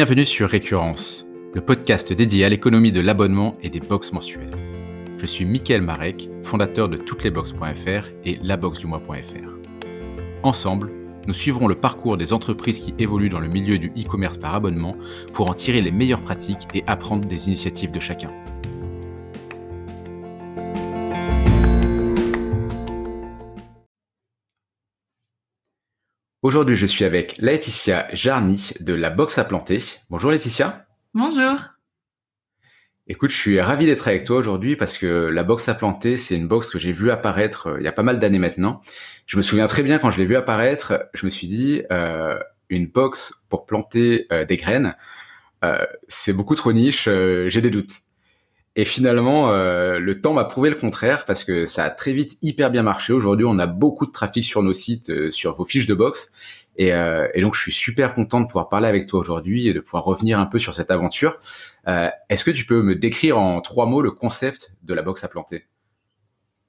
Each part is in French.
Bienvenue sur Récurrence, le podcast dédié à l'économie de l'abonnement et des box mensuelles. Je suis Mickaël Marek, fondateur de touteslesbox.fr et laboxdumois.fr. Ensemble, nous suivrons le parcours des entreprises qui évoluent dans le milieu du e-commerce par abonnement pour en tirer les meilleures pratiques et apprendre des initiatives de chacun. Aujourd'hui, je suis avec Laetitia Jarny de la Box à planter. Bonjour Laetitia. Bonjour. Écoute, je suis ravi d'être avec toi aujourd'hui parce que la box à planter, c'est une box que j'ai vue apparaître euh, il y a pas mal d'années maintenant. Je me souviens très bien quand je l'ai vue apparaître, je me suis dit, euh, une box pour planter euh, des graines, c'est beaucoup trop niche, j'ai des doutes. Et finalement, le temps m'a prouvé le contraire parce que ça a très vite hyper bien marché. Aujourd'hui, on a beaucoup de trafic sur nos sites, sur vos fiches de box. Et, euh, et, donc, je suis super content de pouvoir parler avec toi aujourd'hui et de pouvoir revenir un peu sur cette aventure. Euh, Est-ce que tu peux me décrire en trois mots le concept de la box à planter?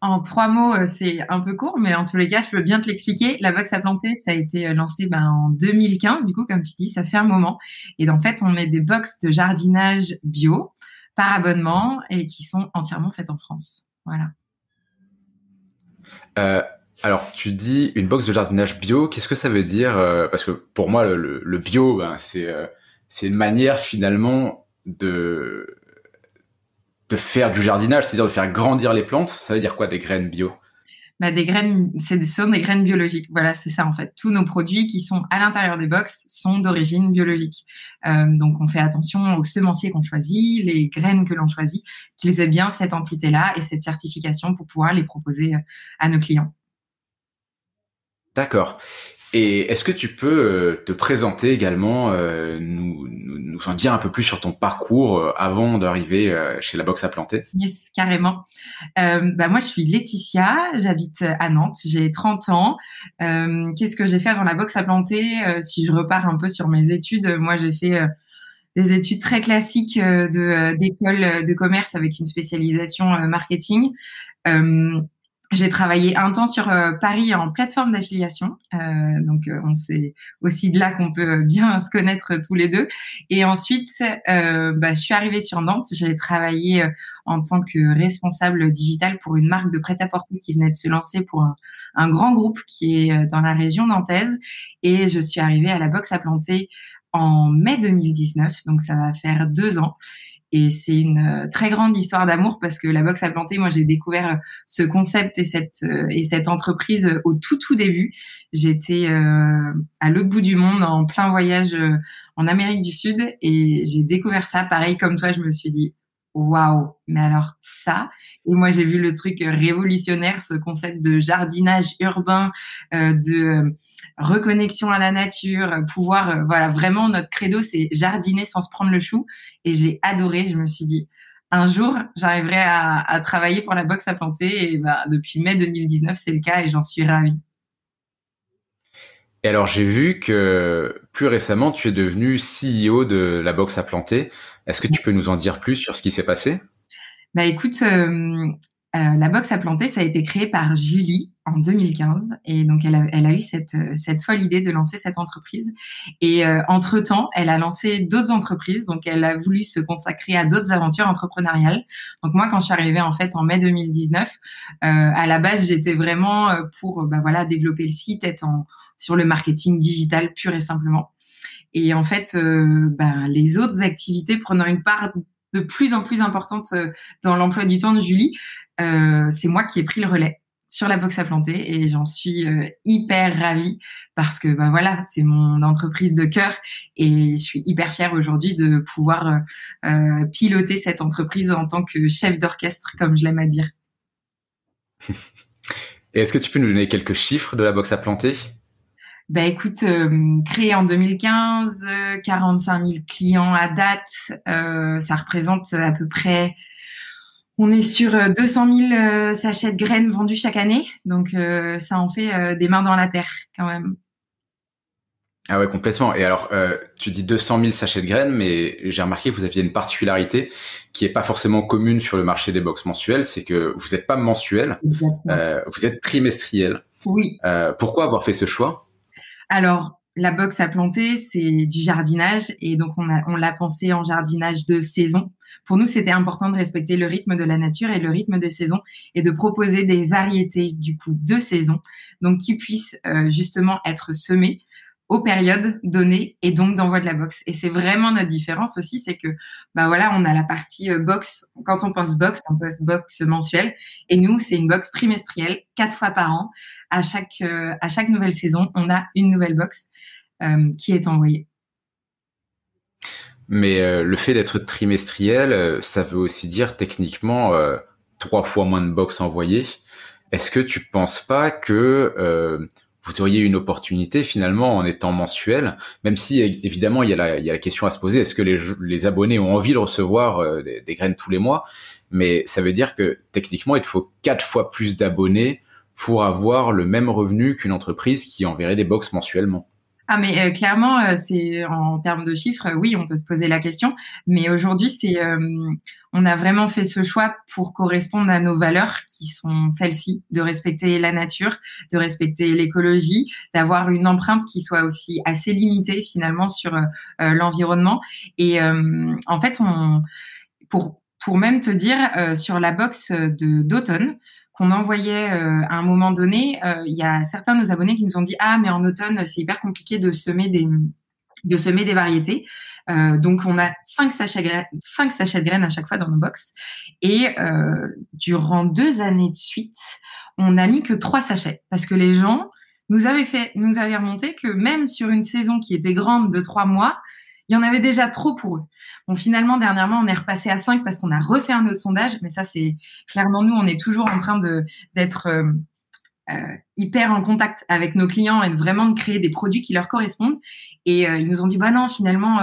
En trois mots, euh, c'est un peu court, mais en tous les cas, je peux bien te l'expliquer. La box à planter, ça a été euh, lancé ben, en 2015, du coup, comme tu dis, ça fait un moment. Et en fait, on met des box de jardinage bio par abonnement et qui sont entièrement faites en France. Voilà. Euh, alors, tu dis une box de jardinage bio. Qu'est-ce que ça veut dire euh, Parce que pour moi, le, bio, ben, c'est euh, c'est une manière finalement de de faire du jardinage, c'est-à-dire de faire grandir les plantes. Ça veut dire quoi des graines bio? Bah, des graines, c'est sont des graines biologiques. Voilà, c'est ça en fait. Tous nos produits qui sont à l'intérieur des box sont d'origine biologique. Euh, donc, on fait attention aux semenciers qu'on choisit, les graines que l'on choisit, qu'ils aient bien cette entité-là et cette certification pour pouvoir les proposer à nos clients. D'accord. Et est-ce que tu peux euh, te présenter également, euh, nous, nous, en dire un peu plus sur ton parcours euh, avant d'arriver chez la boxe à planter? Yes, carrément. bah moi, je suis Laetitia, j'habite à Nantes, j'ai 30 ans. Qu'est-ce que j'ai fait avant la boxe à planter? Si je repars un peu sur mes études, moi j'ai fait des études très classiques de d'école de commerce avec une spécialisation marketing. J'ai travaillé un temps sur euh, Paris en plateforme d'affiliation, euh, donc euh, on sait aussi de là qu'on peut bien se connaître tous les deux. Et ensuite, bah, je suis arrivée sur Nantes. J'ai travaillé en tant que responsable digital pour une marque de prêt-à-porter qui venait de se lancer pour un, un, grand groupe qui est dans la région nantaise. Et je suis arrivée à la boxe à planter en mai 2019, donc ça va faire deux ans. Et c'est une euh, très grande histoire d'amour parce que la boxe à planter, moi, j'ai découvert euh, ce concept et cette euh, et cette entreprise au tout tout début. J'étais à l'autre bout du monde en plein voyage en Amérique du Sud et j'ai découvert ça. Pareil comme toi, je me suis dit waouh, mais alors ça. Et moi, j'ai vu le truc révolutionnaire, ce concept de jardinage urbain, euh, de euh, reconnexion à la nature, pouvoir, euh, voilà, vraiment notre credo, c'est jardiner sans se prendre le chou. Et j'ai adoré. Je me suis dit, un jour, j'arriverai à, à, travailler pour la boxe à planter. Et bah, depuis mai 2019, c'est le cas et j'en suis ravie. Et alors j'ai vu que plus récemment tu es devenu CEO de la boxe à planter. Est-ce que tu peux nous en dire plus sur ce qui s'est passé? Bah écoute, euh, euh, la boxe à planter, ça a été créé par Julie en 2015 et donc elle a, eu cette, cette folle idée de lancer cette entreprise. Et euh, entre temps elle a lancé d'autres entreprises. Donc elle a voulu se consacrer à d'autres aventures entrepreneuriales. Donc moi quand je suis arrivée en fait en mai 2019 euh, à la base j'étais vraiment pour bah voilà développer le site être en sur le marketing digital pur et simplement. Et en fait, euh, ben, les autres activités prenant une part de plus en plus importante euh, dans l'emploi du temps de Julie, euh, c'est moi qui ai pris le relais sur la boxe à planter et j'en suis hyper ravie parce que ben voilà c'est mon entreprise de cœur et je suis hyper fière aujourd'hui de pouvoir piloter cette entreprise en tant que chef d'orchestre comme je l'aime à dire. Et est-ce que tu peux nous donner quelques chiffres de la boxe à planter? Bah écoute, euh, créé en 2015, 45 000 clients à date, euh, ça représente à peu près, on est sur 200 000 euh, sachets de graines vendus chaque année, donc ça en fait des mains dans la terre quand même. Ah ouais, complètement. Et alors, tu dis 200 000 sachets de graines, mais j'ai remarqué que vous aviez une particularité qui est pas forcément commune sur le marché des box mensuels, c'est que vous n'êtes pas mensuel, vous êtes trimestriel. Oui. pourquoi avoir fait ce choix? Alors, la box à planter, c'est du jardinage et donc on, l'a pensé en jardinage de saison. Pour nous, c'était important de respecter le rythme de la nature et le rythme des saisons et de proposer des variétés du coup de saison, donc qui puissent euh, justement être semées aux périodes données et donc d'envoi de la box. Et c'est vraiment notre différence aussi, c'est que bah voilà, on a la partie euh, box. Quand on pense box, on pense box mensuelle, et nous c'est une box trimestrielle, quatre fois par an. À chaque euh, à chaque nouvelle saison, on a une nouvelle box euh, qui est envoyée. Mais le fait d'être trimestriel, ça veut aussi dire techniquement trois fois moins de box envoyées. Est-ce que tu penses pas que vous auriez une opportunité finalement en étant mensuel, même si évidemment il y a la, il la question à se poser, est-ce que les, abonnés ont envie de recevoir euh, des, graines tous les mois? Mais ça veut dire que techniquement il faut quatre fois plus d'abonnés pour avoir le même revenu qu'une entreprise qui enverrait des box mensuellement. Ah mais euh, clairement, euh, c'est en termes de chiffres, euh, oui, on peut se poser la question. Mais aujourd'hui, c'est, on a vraiment fait ce choix pour correspondre à nos valeurs qui sont celles-ci, de respecter la nature, de respecter l'écologie, d'avoir une empreinte qui soit aussi assez limitée finalement sur l'environnement. Et en fait, on, pour pour même te dire sur la box de d'automne, qu'on envoyait euh, à un moment donné, euh, il y a certains de nos abonnés qui nous ont dit ah mais en automne c'est hyper compliqué de semer des de semer des variétés. Euh, donc on a cinq sachets, cinq sachets de graines à chaque fois dans nos box. Et durant deux années de suite, on n'a mis que trois sachets parce que les gens nous avaient fait, nous avaient remonté que même sur une saison qui était grande de trois mois, il y en avait déjà trop pour eux. Bon, finalement, dernièrement, on est repassé à 5 parce qu'on a refait un autre sondage, mais ça, c'est clairement nous, on est toujours en train d'être euh, euh, hyper en contact avec nos clients et vraiment de créer des produits qui leur correspondent. Et euh, ils nous ont dit, bah non, finalement,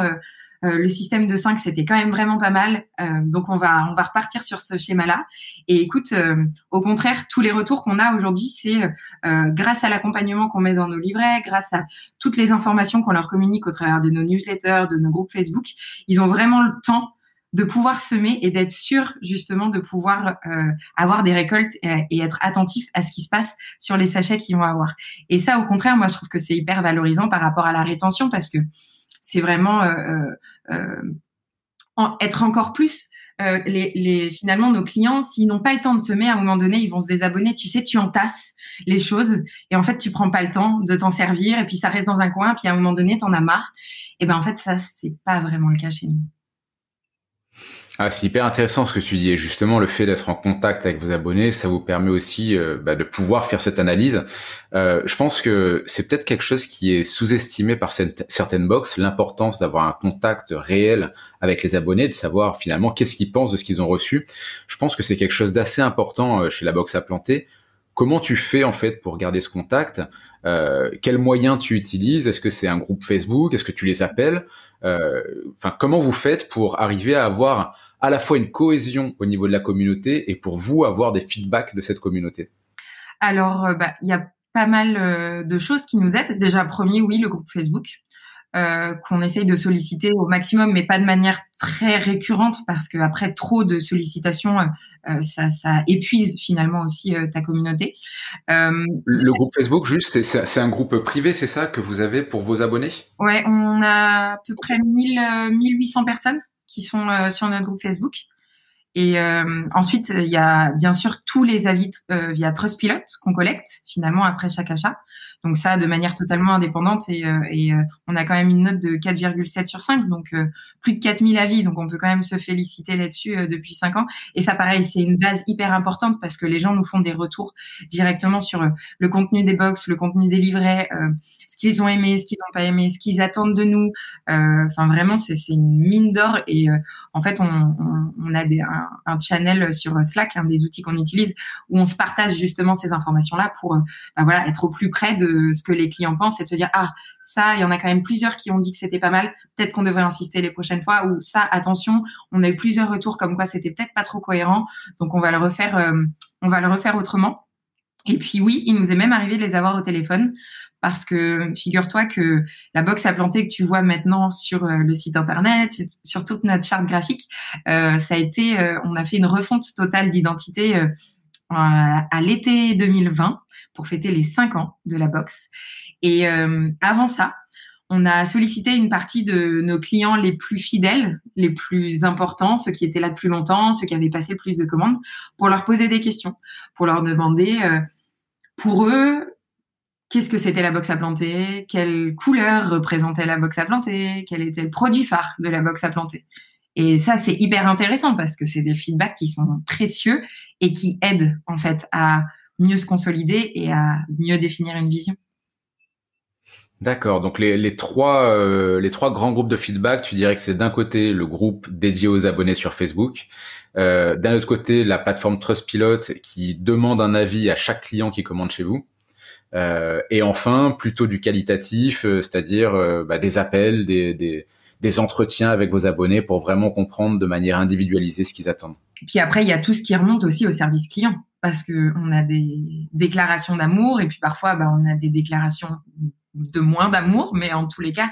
le système de 5, c'était quand même vraiment pas mal. Euh, donc, on va, on va repartir sur ce schéma-là. Et écoute, euh, au contraire, tous les retours qu'on a aujourd'hui, c'est grâce à l'accompagnement qu'on met dans nos livrets, grâce à toutes les informations qu'on leur communique au travers de nos newsletters, de nos groupes Facebook, ils ont vraiment le temps de pouvoir semer et d'être sûr justement de pouvoir avoir des récoltes et, et, être attentif à ce qui se passe sur les sachets qu'ils vont avoir. Et ça, au contraire, moi, je trouve que c'est hyper valorisant par rapport à la rétention parce que c'est vraiment euh, euh, euh, être encore plus les, finalement nos clients, s'ils n'ont pas le temps de semer, à un moment donné, ils vont se désabonner. Tu sais, tu entasses les choses et en fait, tu prends pas le temps de t'en servir et puis ça reste dans un coin. Puis à un moment donné, t'en as marre. Et ben en fait, ça c'est pas vraiment le cas chez nous. Ah, c'est hyper intéressant ce que tu dis. Et justement, le fait d'être en contact avec vos abonnés, ça vous permet aussi euh, bah, de pouvoir faire cette analyse. Euh, je pense que c'est peut-être quelque chose qui est sous-estimé par certaines box, l'importance d'avoir un contact réel avec les abonnés, de savoir finalement qu'est-ce qu'ils pensent de ce qu'ils ont reçu. Je pense que c'est quelque chose d'assez important euh, chez la box à planter. Comment tu fais en fait pour garder ce contact? Euh, Quels moyens tu utilises? Est-ce que c'est un groupe Facebook? Est-ce que tu les appelles? Enfin, comment vous faites pour arriver à avoir à la fois une cohésion au niveau de la communauté et pour vous avoir des feedbacks de cette communauté Alors, euh, bah, il y a pas mal euh, de choses qui nous aident. Déjà, premier, oui, le groupe Facebook. Euh, qu'on essaye de solliciter au maximum, mais pas de manière très récurrente, parce que après trop de sollicitations, ça, ça, épuise finalement aussi ta communauté. le groupe Facebook, juste, c'est un groupe privé, c'est ça que vous avez pour vos abonnés? Ouais, on a à peu près 1000, 1800 personnes qui sont euh, sur notre groupe Facebook. Et euh, ensuite, il y a bien sûr tous les avis euh, via Trustpilot qu'on collecte finalement après chaque achat. Donc ça, de manière totalement indépendante et, euh, euh, on a quand même une note de 4,7 sur 5, donc euh, plus de 4000 avis, donc on peut quand même se féliciter là-dessus depuis 5 ans. Et ça, pareil, c'est une base hyper importante parce que les gens nous font des retours directement sur le contenu des box, le contenu des livrets, ce qu'ils ont aimé, ce qu'ils n'ont pas aimé, ce qu'ils attendent de nous. Enfin, vraiment, c'est une mine d'or et en fait, on, a un, channel sur Slack, un des outils qu'on utilise, où on se partage justement ces informations-là pour bah, voilà être au plus près de ce que les clients pensent et de se dire ah ça il y en a quand même plusieurs qui ont dit que c'était pas mal. Peut-être qu'on devrait insister les prochaines fois. Ou ça attention on a eu plusieurs retours comme quoi c'était peut-être pas trop cohérent. Donc on va le refaire euh, on va le refaire autrement. Et puis oui il nous est même arrivé de les avoir au téléphone. Parce que figure-toi que la box à planter que tu vois maintenant sur euh, le site internet, sur toute notre charte graphique, euh, ça a été, on a fait une refonte totale d'identité à l'été 2020 pour fêter les cinq ans de la boxe. Et euh, avant ça, on a sollicité une partie de nos clients les plus fidèles, les plus importants, ceux qui étaient là depuis longtemps, ceux qui avaient passé le plus de commandes, pour leur poser des questions, pour leur demander, euh, pour eux, qu'est-ce que c'était la box à planter, quelle couleur représentait la box à planter, quel était le produit phare de la box à planter. Et ça, c'est hyper intéressant parce que c'est des feedbacks qui sont précieux et qui aident en fait à mieux se consolider et à mieux définir une vision. D'accord. Donc les, trois euh, les trois grands groupes de feedback, tu dirais que c'est d'un côté le groupe dédié aux abonnés sur Facebook, euh, d'un autre côté la plateforme Trustpilot qui demande un avis à chaque client qui commande chez vous, euh, et enfin plutôt du qualitatif, c'est-à-dire bah, des appels, des, des des entretiens avec vos abonnés pour vraiment comprendre de manière individualisée ce qu'ils attendent. Puis après, il y a tout ce qui remonte aussi au service client parce que on a des déclarations d'amour et puis parfois, bah, on a des déclarations de moins d'amour, mais en tous les cas.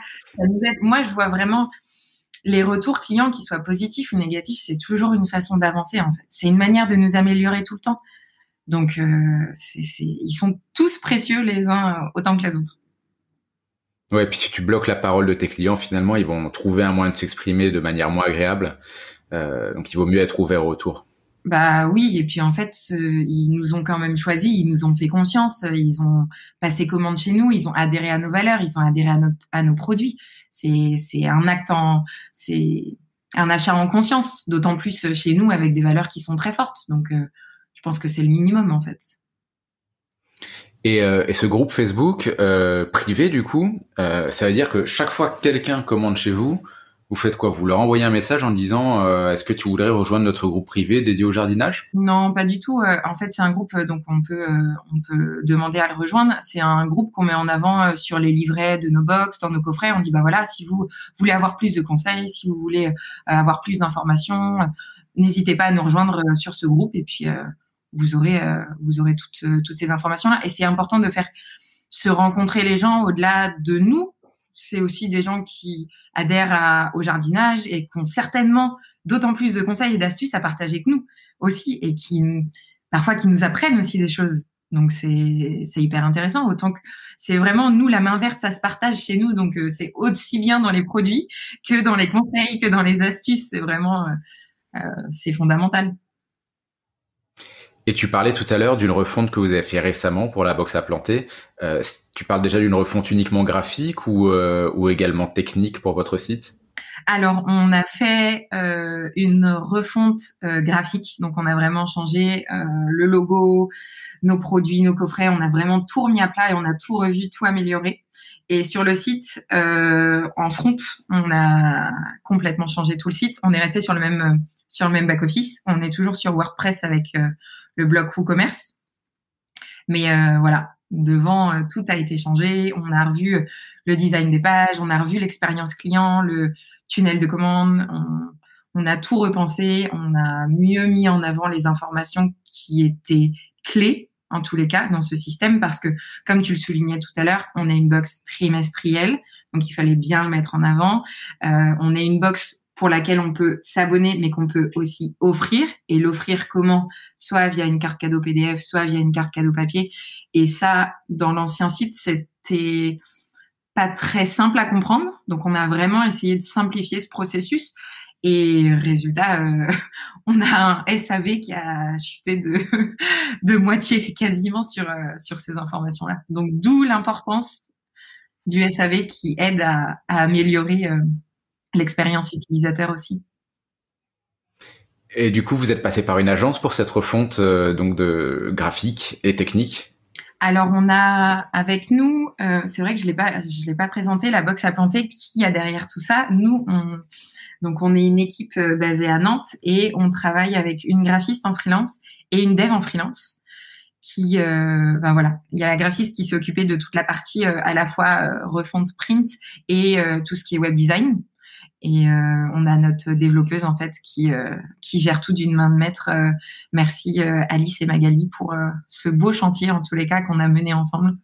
Moi, je vois vraiment les retours clients, qu'ils soient positifs ou négatifs, c'est toujours une façon d'avancer en fait. C'est une manière de nous améliorer tout le temps. Donc, euh, ils sont tous précieux les uns autant que les autres. Ouais, puis si tu bloques la parole de tes clients, finalement, ils vont trouver un moyen de s'exprimer de manière moins agréable. Euh, donc, il vaut mieux être ouvert au retour. Bah oui, et puis en fait, ils nous ont quand même choisi, ils nous ont fait confiance, ils ont passé commande chez nous, ils ont adhéré à nos valeurs, ils ont adhéré à, nos produits. C'est c'est un acte en, c'est un achat en conscience, d'autant plus chez nous avec des valeurs qui sont très fortes. Donc, euh, je pense que c'est le minimum en fait. Et, euh, et, ce groupe Facebook euh, privé, du coup, euh, ça veut dire que chaque fois que quelqu'un commande chez vous, vous faites quoi? Vous leur envoyez un message en disant Est-ce que tu voudrais rejoindre notre groupe privé dédié au jardinage? Non, pas du tout. En fait, c'est un groupe donc on peut on peut demander à le rejoindre. C'est un groupe qu'on met en avant sur les livrets de nos box, dans nos coffrets. On dit bah voilà, si vous voulez avoir plus de conseils, si vous voulez avoir plus d'informations, n'hésitez pas à nous rejoindre sur ce groupe et puis vous aurez, euh, vous aurez toutes, euh, toutes ces informations-là. Et c'est important de faire se rencontrer les gens au-delà de nous. C'est aussi des gens qui adhèrent au jardinage et qui ont certainement d'autant plus de conseils et d'astuces à partager que nous aussi et qui parfois qui nous apprennent aussi des choses. Donc c'est c'est hyper intéressant. Autant que c'est vraiment nous la main verte, ça se partage chez nous. Donc euh, c'est aussi bien dans les produits que dans les conseils, que dans les astuces. C'est vraiment euh, c'est fondamental. Et tu parlais tout à l'heure d'une refonte que vous avez fait récemment pour la box à planter. Euh, tu parles déjà d'une refonte uniquement graphique ou, euh, ou également technique pour votre site? Alors, on a fait euh, une refonte euh, graphique, donc on a vraiment changé euh, le logo, nos produits, nos coffrets, on a vraiment tout remis à plat et on a tout revu, tout amélioré. Et sur le site, en front, on a complètement changé tout le site. On est resté sur le même sur le même back office. On est toujours sur WordPress avec le blog WooCommerce. Mais euh, voilà, devant, euh, tout a été changé. On a revu le design des pages, on a revu l'expérience client, le tunnel de commande. On, a tout repensé, on a mieux mis en avant les informations qui étaient clés en tous les cas dans ce système parce que, comme tu le soulignais tout à l'heure, on a une box trimestrielle, donc il fallait bien le mettre en avant. Euh, on a une box pour laquelle on peut s'abonner, mais qu'on peut aussi offrir. Et l'offrir comment? Soit via une carte cadeau PDF, soit via une carte cadeau papier. Et ça, dans l'ancien site, c'était pas très simple à comprendre. Donc, on a vraiment essayé de simplifier ce processus. Et résultat, euh, on a un SAV qui a chuté de, moitié quasiment sur, euh, sur ces informations-là. Donc, d'où l'importance du SAV qui aide à, à améliorer euh, l'expérience utilisateur aussi. Et du coup, vous êtes passé par une agence pour cette refonte euh, donc de graphique et technique? Alors on a avec nous, euh, c'est vrai que je l'ai pas, je l'ai pas présenté la box à planter qui a derrière tout ça? Nous, on, donc on est une équipe euh, basée à Nantes et on travaille avec une graphiste en freelance et une dev en freelance. Qui, ben voilà, il y a la graphiste qui s'est occupée de toute la partie à la fois refonte print et tout ce qui est web design. Et euh, on a notre développeuse en fait qui euh, qui gère tout d'une main de maître. Euh, merci Alice et Magali pour ce beau chantier en tous les cas qu'on a mené ensemble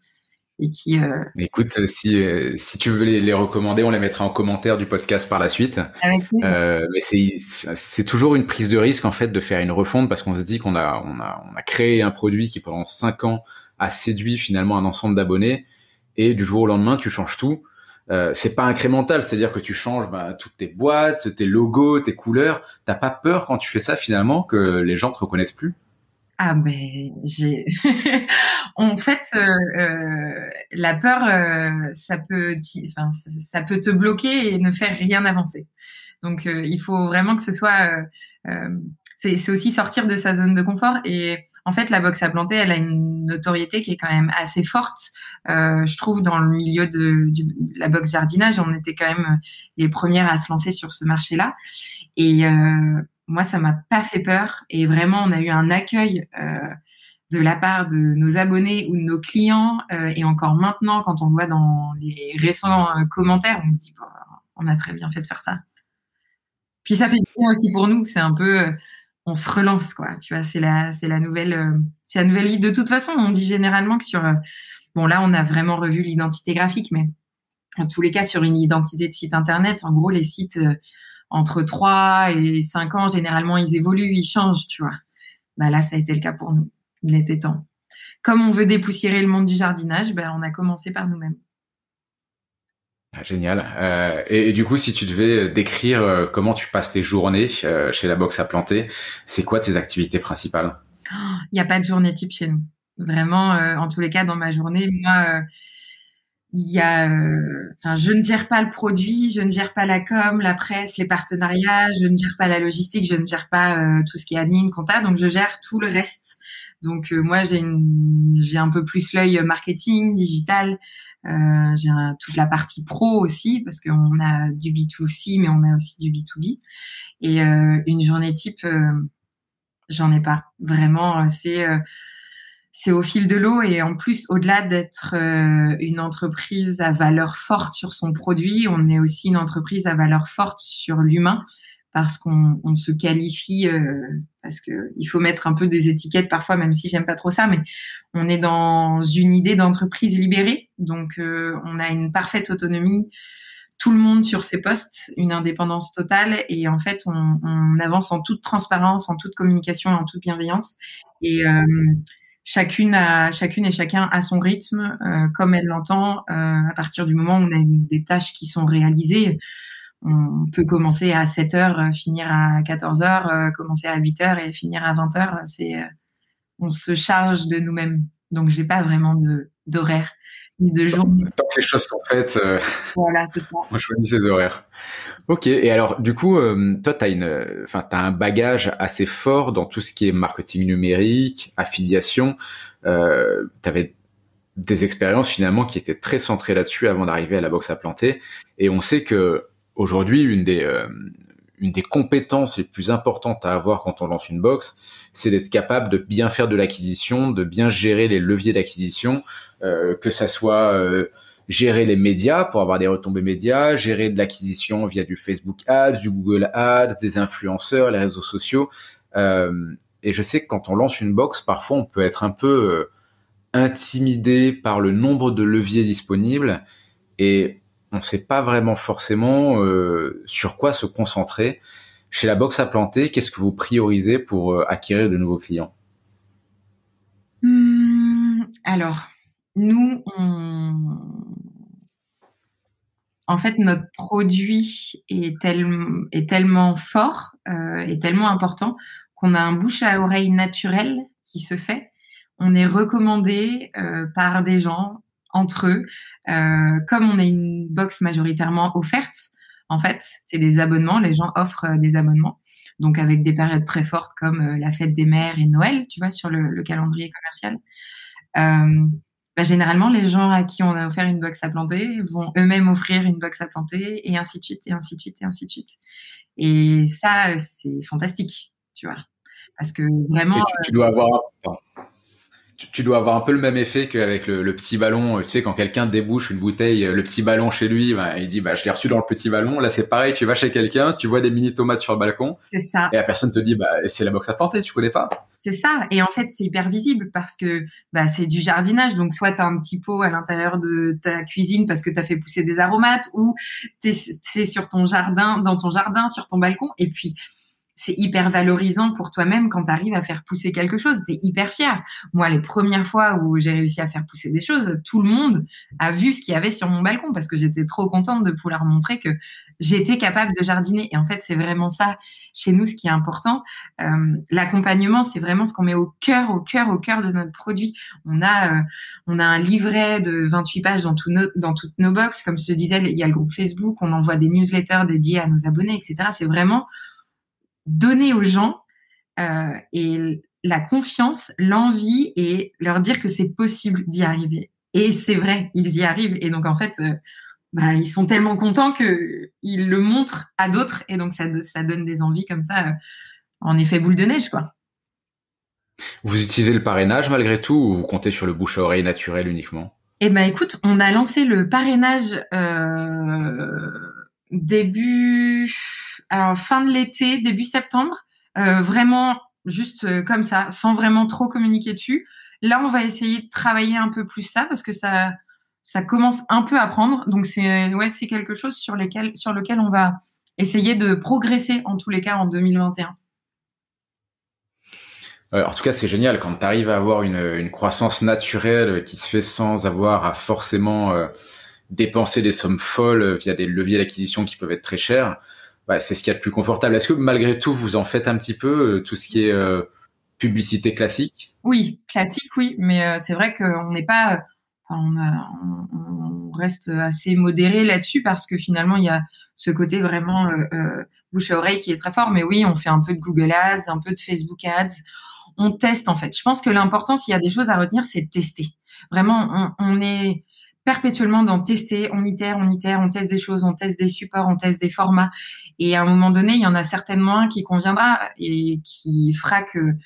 et qui. Écoute, si si tu veux les, recommander, on les mettra en commentaire du podcast par la suite. Avec mais c'est c'est toujours une prise de risque en fait de faire une refonte parce qu'on se dit qu'on a on a on a créé un produit qui pendant cinq ans a séduit finalement un ensemble d'abonnés et du jour au lendemain tu changes tout euh, c'est pas incrémental, c'est-à-dire que tu changes bah, toutes tes boîtes, tes logos, tes couleurs. T'as pas peur quand tu fais ça finalement que les gens te reconnaissent plus? Ah ben j'ai en fait euh, euh, la peur ça peut enfin ça peut te bloquer et ne faire rien avancer. Donc il faut vraiment que ce soit c'est aussi sortir de sa zone de confort. Et en fait, la boxe à planter, elle a une notoriété qui est quand même assez forte. Euh, je trouve dans le milieu de, la boxe jardinage, on était quand même les premières à se lancer sur ce marché-là. Et euh, moi, ça m'a pas fait peur. Et vraiment, on a eu un accueil. Euh, de la part de nos abonnés ou de nos clients, et encore maintenant, quand on voit dans les récents commentaires, on se dit, on a très bien fait de faire ça. Puis ça fait bien aussi pour nous, c'est un peu, on se relance, quoi. Tu vois, c'est la, c'est la nouvelle, euh, c'est la nouvelle vie. De toute façon, on dit généralement que sur, euh, bon, là, on a vraiment revu l'identité graphique, mais en tous les cas, sur une identité de site internet, en gros, les sites euh, entre 3 et 5 ans, généralement, ils évoluent, ils changent, tu vois. Bah là, ça a été le cas pour nous. Il était temps. Comme on veut dépoussiérer le monde du jardinage, bah, on a commencé par nous-mêmes. Ah, génial. Euh, et, du coup, si tu devais décrire euh, comment tu passes tes journées euh, chez la boxe à planter, c'est quoi tes activités principales? Il n'y a pas de journée type chez nous. Vraiment, en tous les cas, dans ma journée, moi, il y a, enfin, je ne gère pas le produit, je ne gère pas la com, la presse, les partenariats, je ne gère pas la logistique, je ne gère pas tout ce qui est admin, compta, donc je gère tout le reste. Donc moi, j'ai j'ai un peu plus l'œil marketing, digital. Euh, j'ai toute la partie pro aussi parce qu'on a du B2C mais on a aussi du B2B. Et euh, une journée type, euh, j'en ai pas. Vraiment, c'est c'est au fil de l'eau et en plus, au-delà d'être une entreprise à valeur forte sur son produit, on est aussi une entreprise à valeur forte sur l'humain parce qu'on on se qualifie, euh, parce que il faut mettre un peu des étiquettes parfois, même si j'aime pas trop ça, mais on est dans une idée d'entreprise libérée, donc euh, on a une parfaite autonomie, tout le monde sur ses postes, une indépendance totale, et en fait on, on avance en toute transparence, en toute communication, en toute bienveillance, et euh, chacune a, chacune et chacun a son rythme, comme elle l'entend, à partir du moment où on a des tâches qui sont réalisées on peut commencer à 7 heures, euh, finir à 14 heures, euh, commencer à 8 heures et finir à 20 heures. C'est, euh, on se charge de nous-mêmes. Donc, j'ai pas vraiment de, d'horaire ni de jour. Tant que les choses sont faites. voilà, c'est ça. On choisit ses horaires. Ok. Et alors, du coup, toi, t'as une, enfin, t'as un bagage assez fort dans tout ce qui est marketing numérique, affiliation. Euh, t'avais des expériences finalement qui étaient très centrées là-dessus avant d'arriver à la boxe à planter. Et on sait que aujourd'hui, une des euh, une des compétences les plus importantes à avoir quand on lance une box, c'est d'être capable de bien faire de l'acquisition, de bien gérer les leviers d'acquisition, euh, que ça soit euh, gérer les médias pour avoir des retombées médias, gérer de l'acquisition via du Facebook Ads, du Google Ads, des influenceurs, les réseaux sociaux. et je sais que quand on lance une box, parfois on peut être un peu intimidé par le nombre de leviers disponibles et on ne sait pas vraiment forcément euh, sur quoi se concentrer. Chez la box à planter, qu'est-ce que vous priorisez pour euh, acquérir de nouveaux clients? Hmm, Alors, nous, en fait, notre produit est, tellement fort euh, et tellement important qu'on a un bouche à oreille naturel qui se fait. On est recommandé par des gens entre eux euh, comme on est une box majoritairement offerte, en fait, c'est des abonnements. Les gens offrent euh, des abonnements. Donc, avec des périodes très fortes comme euh, la fête des mères et Noël, tu vois, sur le, calendrier commercial. Bah, généralement, les gens à qui on a offert une box à planter vont eux-mêmes offrir une box à planter et ainsi de suite, et ainsi de suite, et ainsi de suite. Et ça, c'est fantastique, tu vois. Parce que vraiment. tu, dois avoir tu, dois avoir un peu le même effet qu'avec le, petit ballon. Tu sais, quand quelqu'un débouche une bouteille, le petit ballon chez lui, bah, il dit, bah, je l'ai reçu dans le petit ballon. Là, c'est pareil, tu vas chez quelqu'un, tu vois des mini tomates sur le balcon. C'est ça. Et la personne te dit, bah, c'est la box à planter, tu connais pas. C'est ça. Et en fait, c'est hyper visible parce que bah, c'est du jardinage. Donc, soit tu as un petit pot à l'intérieur de ta cuisine parce que tu as fait pousser des aromates ou es, sur ton jardin, dans ton jardin, sur ton balcon. Et puis, c'est hyper valorisant pour toi-même quand tu arrives à faire pousser quelque chose. Tu es hyper fier. Moi, les premières fois où j'ai réussi à faire pousser des choses, tout le monde a vu ce qu'il y avait sur mon balcon parce que j'étais trop contente de pouvoir montrer que j'étais capable de jardiner. Et en fait, c'est vraiment ça chez nous ce qui est important. Euh, l'accompagnement, c'est vraiment ce qu'on met au cœur, au cœur, au cœur de notre produit. On a, euh, on a un livret de 28 pages dans, tout dans toutes nos box. Comme je te disais, il y a le groupe Facebook, on envoie des newsletters dédiés à nos abonnés, etc. C'est vraiment donner aux gens euh, et la confiance, l'envie et leur dire que c'est possible d'y arriver. Et c'est vrai, ils y arrivent. Et donc en fait, euh, bah, ils sont tellement contents que ils le montrent à d'autres et donc ça, ça donne des envies comme ça, euh, en effet boule de neige quoi. Vous utilisez le parrainage malgré tout ou vous comptez sur le bouche à oreille naturel uniquement? Eh ben écoute, on a lancé le parrainage euh, début, fin de l'été, début septembre, euh, vraiment juste euh, comme ça, sans vraiment trop communiquer dessus. Là, on va essayer de travailler un peu plus ça parce que ça, ça commence un peu à prendre. Donc c'est ouais, c'est quelque chose sur lesquels, sur lequel on va essayer de progresser en tous les cas en 2021. Euh, en tout cas, c'est génial quand tu arrives à avoir une, croissance naturelle qui se fait sans avoir à forcément dépenser des sommes folles via des leviers d'acquisition qui peuvent être très chers. Bah, c'est ce qui est le plus confortable. Est-ce que malgré tout, vous en faites un petit peu euh, tout ce qui est publicité classique? Oui, classique, oui, mais c'est vrai qu'on n'est pas, on, reste assez modéré là-dessus parce que finalement, il y a ce côté vraiment bouche à oreille qui est très fort. Mais oui, on fait un peu de Google Ads, un peu de Facebook Ads on teste en fait. Je pense que l'important, s'il y a des choses à retenir, c'est de tester. Vraiment, on, est perpétuellement dans tester, on itère, on itère, on teste des choses, on teste des supports, on teste des formats. Et à un moment donné, il y en a certainement un qui conviendra et qui fera que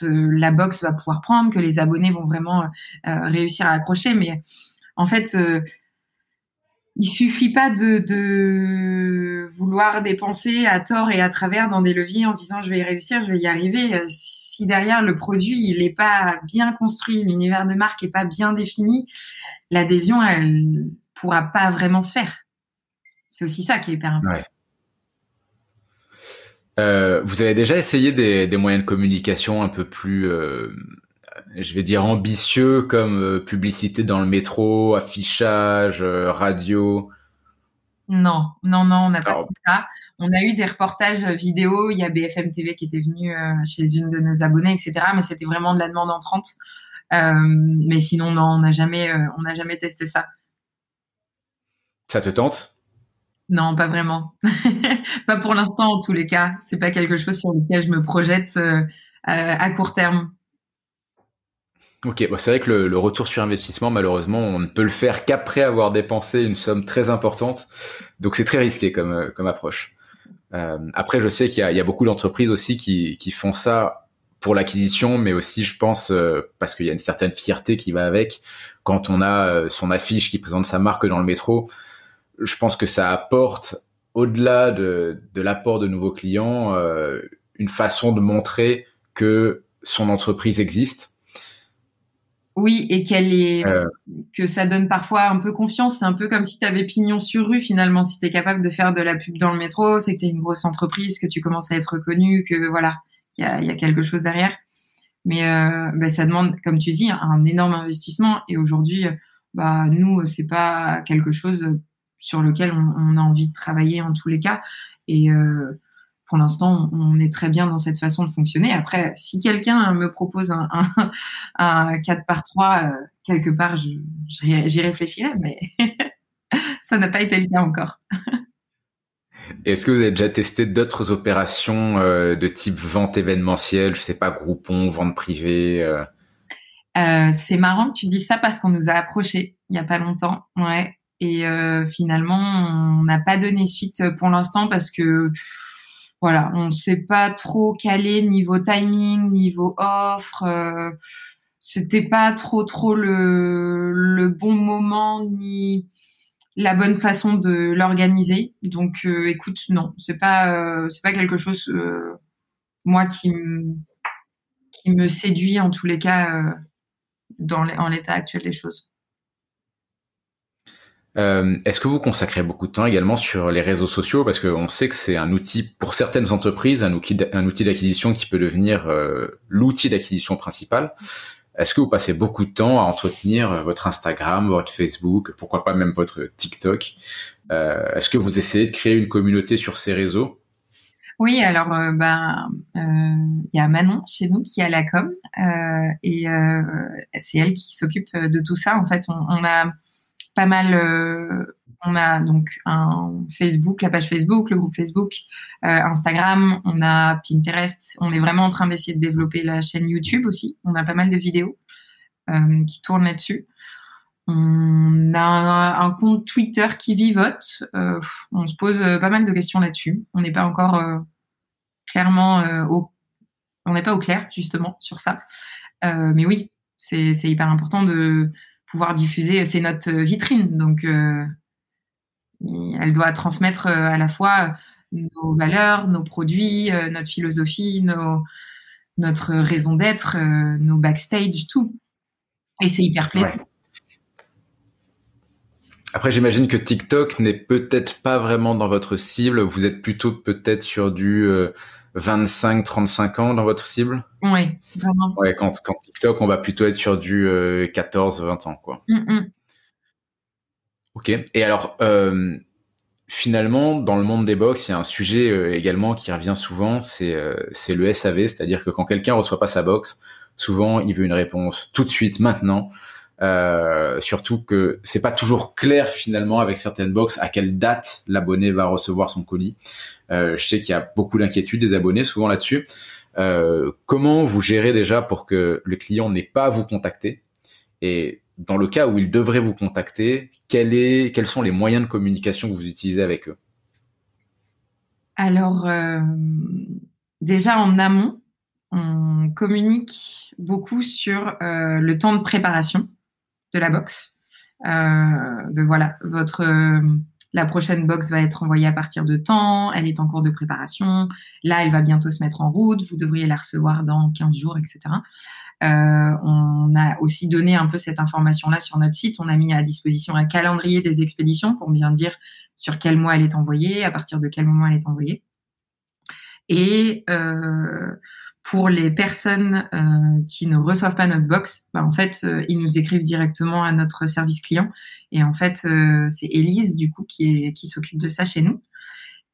la box va pouvoir prendre, que les abonnés vont vraiment euh, réussir à accrocher. Mais en fait, euh, il suffit pas de, vouloir dépenser à tort et à travers dans des leviers en se disant je vais y réussir, je vais y arriver. Euh, si derrière le produit il n'est pas bien construit, l'univers de marque est pas bien défini, l'adhésion elle pourra pas vraiment se faire. C'est aussi ça qui est hyper important. Euh, vous avez déjà essayé des, des, moyens de communication un peu plus euh, je vais dire ambitieux comme euh, publicité dans le métro, affichage, euh, radio Non, non, non, on n'a pas fait ça. On a eu des reportages vidéo. Il y a BFM TV qui était venu euh, chez une de nos abonnés, etc. Mais c'était vraiment de la demande entrante. mais sinon, non, on n'a jamais, on n'a jamais testé ça. Ça te tente? Non, pas vraiment. pas pour l'instant, en tous les cas. C'est pas quelque chose sur lequel je me projette à court terme. Ok, c'est vrai que le, retour sur investissement, malheureusement, on ne peut le faire qu'après avoir dépensé une somme très importante. Donc c'est très risqué comme, euh, comme approche. Euh, après, je sais qu'il y, y, a beaucoup d'entreprises aussi qui, qui font ça pour l'acquisition, mais aussi, je pense, euh, parce qu'il y a une certaine fierté qui va avec. Quand on a euh, son affiche qui présente sa marque dans le métro, je pense que ça apporte, au-delà de, de l'apport de nouveaux clients, une façon de montrer que son entreprise existe oui, et qu'elle est euh. que ça donne parfois un peu confiance. C'est un peu comme si tu avais pignon sur rue finalement. Si tu es capable de faire de la pub dans le métro, c'est que tu es une grosse entreprise, que tu commences à être reconnu, que voilà, il y a, y a, quelque chose derrière. Mais euh, bah, ça demande, comme tu dis, un énorme investissement. Et aujourd'hui, bah, nous, c'est pas quelque chose sur lequel on, on, a envie de travailler en tous les cas. Et euh, pour l'instant, on est très bien dans cette façon de fonctionner. Après, si quelqu'un me propose un, un, 4 par 3 euh, quelque part, j'y réfléchirai, mais ça n'a pas été le cas encore. Est-ce que vous avez déjà testé d'autres opérations euh, de type vente événementielle, je sais pas, groupon, vente privée euh? euh... C'est marrant que tu dis ça parce qu'on nous a approchés il y a pas longtemps, ouais. Et finalement, on n'a pas donné suite pour l'instant parce que voilà, on ne sait pas trop calé niveau timing, niveau offre. Euh, c'était pas trop trop le, bon moment ni la bonne façon de l'organiser. Donc, euh, écoute, non, c'est pas euh, pas quelque chose euh, moi qui me qui me séduit en tous les cas dans en l'état actuel des choses. Euh, Est-ce que vous consacrez beaucoup de temps également sur les réseaux sociaux? Parce qu'on sait que c'est un outil pour certaines entreprises, un outil, d'acquisition qui peut devenir euh, l'outil d'acquisition principal. Est-ce que vous passez beaucoup de temps à entretenir votre Instagram, votre Facebook, pourquoi pas même votre TikTok? Euh, Est-ce que vous essayez de créer une communauté sur ces réseaux? Oui, alors euh, ben euh, il y a Manon chez nous qui a la com euh, et c'est elle qui s'occupe de tout ça. En fait, on a pas mal. on a donc un Facebook, la page Facebook, le groupe Facebook, Instagram, on a Pinterest. On est vraiment en train d'essayer de développer la chaîne YouTube aussi. On a pas mal de vidéos qui tournent là-dessus. On a un, compte Twitter qui vivote. Euh, on se pose euh, pas mal de questions là-dessus. On n'est pas encore euh, clairement au, on n'est pas au clair justement sur ça. mais oui, c'est hyper important de pouvoir diffuser. C'est notre vitrine, donc elle doit transmettre à la fois nos valeurs, nos produits, notre philosophie, nos, notre raison d'être, nos backstage, tout. Et c'est hyper plaisant. Après, j'imagine que TikTok n'est peut-être pas vraiment dans votre cible. Vous êtes plutôt peut-être sur du 25-35 euh, ans dans votre cible? Oui, vraiment. Ouais, quand, quand, TikTok, on va plutôt être sur du 14-20 euh, ans, quoi. Mm, mm. Ok. Et alors, euh, finalement, dans le monde des box, il y a un sujet également qui revient souvent, c'est c'est le SAV, c'est-à-dire que quand quelqu'un reçoit pas sa box, souvent il veut une réponse tout de suite, maintenant. Euh, surtout que c'est pas toujours clair finalement avec certaines box à quelle date l'abonné va recevoir son colis. Euh, je sais qu'il y a beaucoup d'inquiétudes des abonnés souvent là-dessus. Euh, comment vous gérez déjà pour que le client n'ait pas à vous contacter? Et dans le cas où il devrait vous contacter, quels sont les moyens de communication que vous utilisez avec eux? Alors euh, déjà en amont, on communique beaucoup sur le temps de préparation de la box. Euh, de voilà, votre la prochaine box va être envoyée à partir de temps, elle est en cours de préparation, là elle va bientôt se mettre en route, vous devriez la recevoir dans 15 jours, etc. Euh, on a aussi donné un peu cette information-là sur notre site, on a mis à disposition un calendrier des expéditions pour bien dire sur quel mois elle est envoyée, à partir de quel moment elle est envoyée. Et euh, pour les personnes euh, qui ne reçoivent pas notre box, bah, en fait, euh, ils nous écrivent directement à notre service client. Et en fait, euh, c'est Elise, du coup, qui, qui s'occupe de ça chez nous.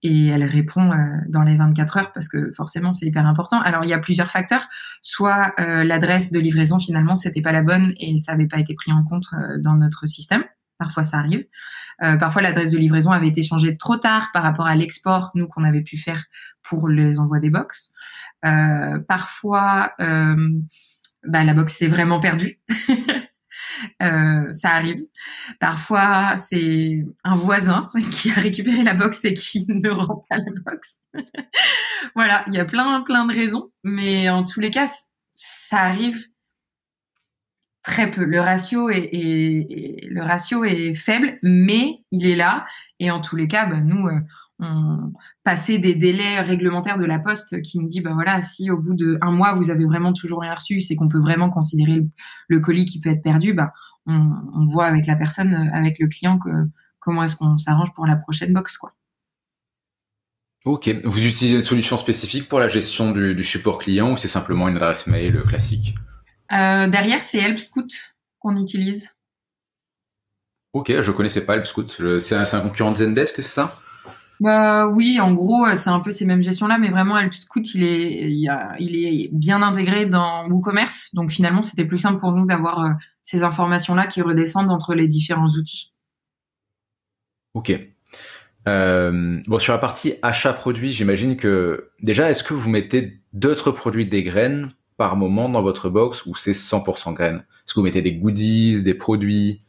Et elle répond dans les 24 heures parce que forcément, c'est hyper important. Alors, il y a plusieurs facteurs. Soit l'adresse de livraison, finalement, c'était pas la bonne et ça n'avait pas été pris en compte dans notre système. Parfois, ça arrive. Parfois, l'adresse de livraison avait été changée trop tard par rapport à l'export, nous, qu'on avait pu faire pour les envois des box. Euh, parfois, euh, bah, la box s'est vraiment perdue. Euh, ça arrive. Parfois, c'est un voisin qui a récupéré la box et qui ne rend pas la box. voilà, il y a plein, plein de raisons, mais en tous les cas, ça arrive très peu. Le ratio est, faible, mais il est là. Et en tous les cas, bah, nous, on passait des délais réglementaires de la poste qui nous dit bah voilà si au bout de un mois vous avez vraiment toujours rien reçu c'est qu'on peut vraiment considérer le, colis qui peut être perdu bah on, voit avec la personne avec le client que comment est-ce qu'on s'arrange pour la prochaine box Ok, vous utilisez une solution spécifique pour la gestion du, support client ou c'est simplement une adresse mail classique? Euh, Derrière, c'est Help Scout qu'on utilise. Ok, je connaissais pas Help Scout. C'est un, un concurrent de Zendesk, c'est ça? Bah oui, en gros, euh, c'est un peu ces mêmes gestions-là, mais vraiment, Help Scout, il est, il, est bien intégré dans WooCommerce. Donc finalement, c'était plus simple pour nous d'avoir euh, ces informations-là qui redescendent entre les différents outils. Ok. Euh, bon, sur la partie achat produit, j'imagine que déjà, est-ce que vous mettez d'autres produits des graines par moment dans votre box ou c'est 100% graines? Est-ce que vous mettez des goodies, des produits?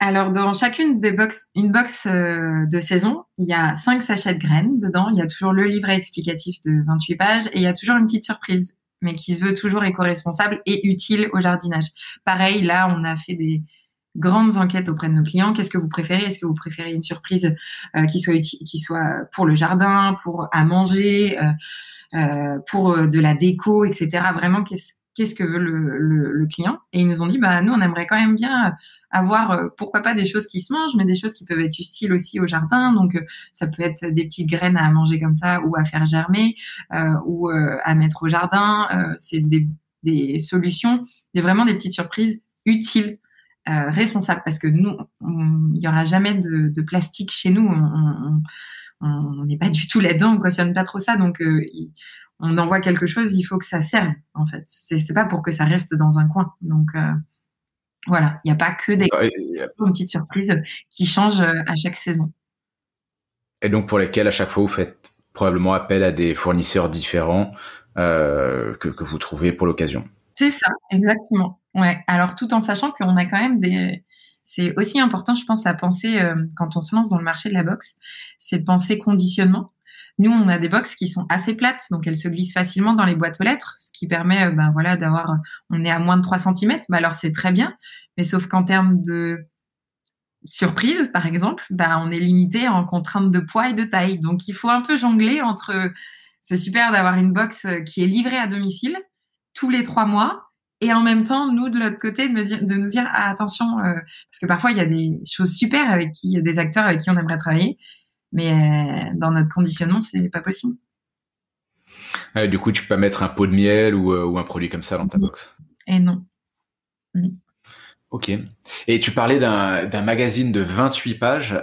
Alors, dans chacune des box, une box euh, de saison, il y a cinq sachets de graines dedans. Il y a toujours le livret explicatif de 28 pages et il y a toujours une petite surprise, mais qui se veut toujours éco-responsable et utile au jardinage. Pareil, là, on a fait des grandes enquêtes auprès de nos clients. Qu'est-ce que vous préférez? Est-ce que vous préférez une surprise euh, qui soit qui soit pour le jardin, pour à manger, euh, pour de la déco, etc. Vraiment, qu'est-ce que veut le, le, le, client? Et ils nous ont dit, bah nous, on aimerait quand même bien avoir pourquoi pas des choses qui se mangent, mais des choses qui peuvent être utiles aussi au jardin. Donc ça peut être des petites graines à manger comme ça ou à faire germer ou à mettre au jardin. c'est des, des solutions, des vraiment des petites surprises utiles responsables parce que nous, il n'y aura jamais de, de, plastique chez nous. On n'est pas du tout là-dedans, on cautionne pas trop ça. Donc, on envoie quelque chose, il faut que ça serve, en fait. C'est pas pour que ça reste dans un coin. Donc, euh, voilà, il n'y a pas que des petites surprises qui changent euh, à chaque saison. Et donc, pour lesquelles, à chaque fois, vous faites probablement appel à des fournisseurs différents euh, que, que vous trouvez pour l'occasion. C'est ça, exactement. Ouais. Alors, tout en sachant qu'on a quand même des, c'est aussi important, je pense, à penser quand on se lance dans le marché de la boxe, c'est de penser conditionnement. Nous, on a des box qui sont assez plates, donc elles se glissent facilement dans les boîtes aux lettres, ce qui permet, euh, ben voilà, d'avoir, on est à moins de 3 cm, ben alors c'est très bien, mais sauf qu'en termes de surprise, par exemple, ben on est limité en contrainte de poids et de taille. Donc il faut un peu jongler entre, c'est super d'avoir une box euh, qui est livrée à domicile tous les trois mois, et en même temps, nous, de l'autre côté, de, me dire, de nous dire, ah, attention, euh, parce que parfois, il y a des choses super avec qui, des acteurs avec qui on aimerait travailler, mais euh, dans notre conditionnement, c'est pas possible. du coup, tu peux pas mettre un pot de miel ou, euh, un produit comme ça dans ta box? Et non. Mm. Ok. Et tu parlais d'un magazine de 28 pages.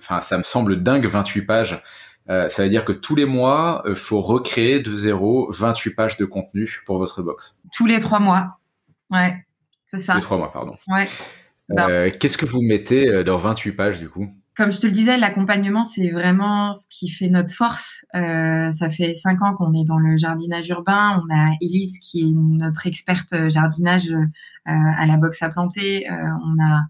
Enfin, ça me semble dingue, 28 pages. Ça veut dire que tous les mois, il faut recréer de zéro 28 pages de contenu pour votre box. Tous les trois mois. Ouais, c'est ça. Tous les trois mois, pardon. Ouais. Qu'est-ce que vous mettez dans 28 pages du coup? Comme je te le disais, l'accompagnement, c'est vraiment ce qui fait notre force. Euh, ça fait cinq ans qu'on est dans le jardinage urbain. On a Elise qui est notre experte jardinage euh, à la boxe à planter. Euh, on a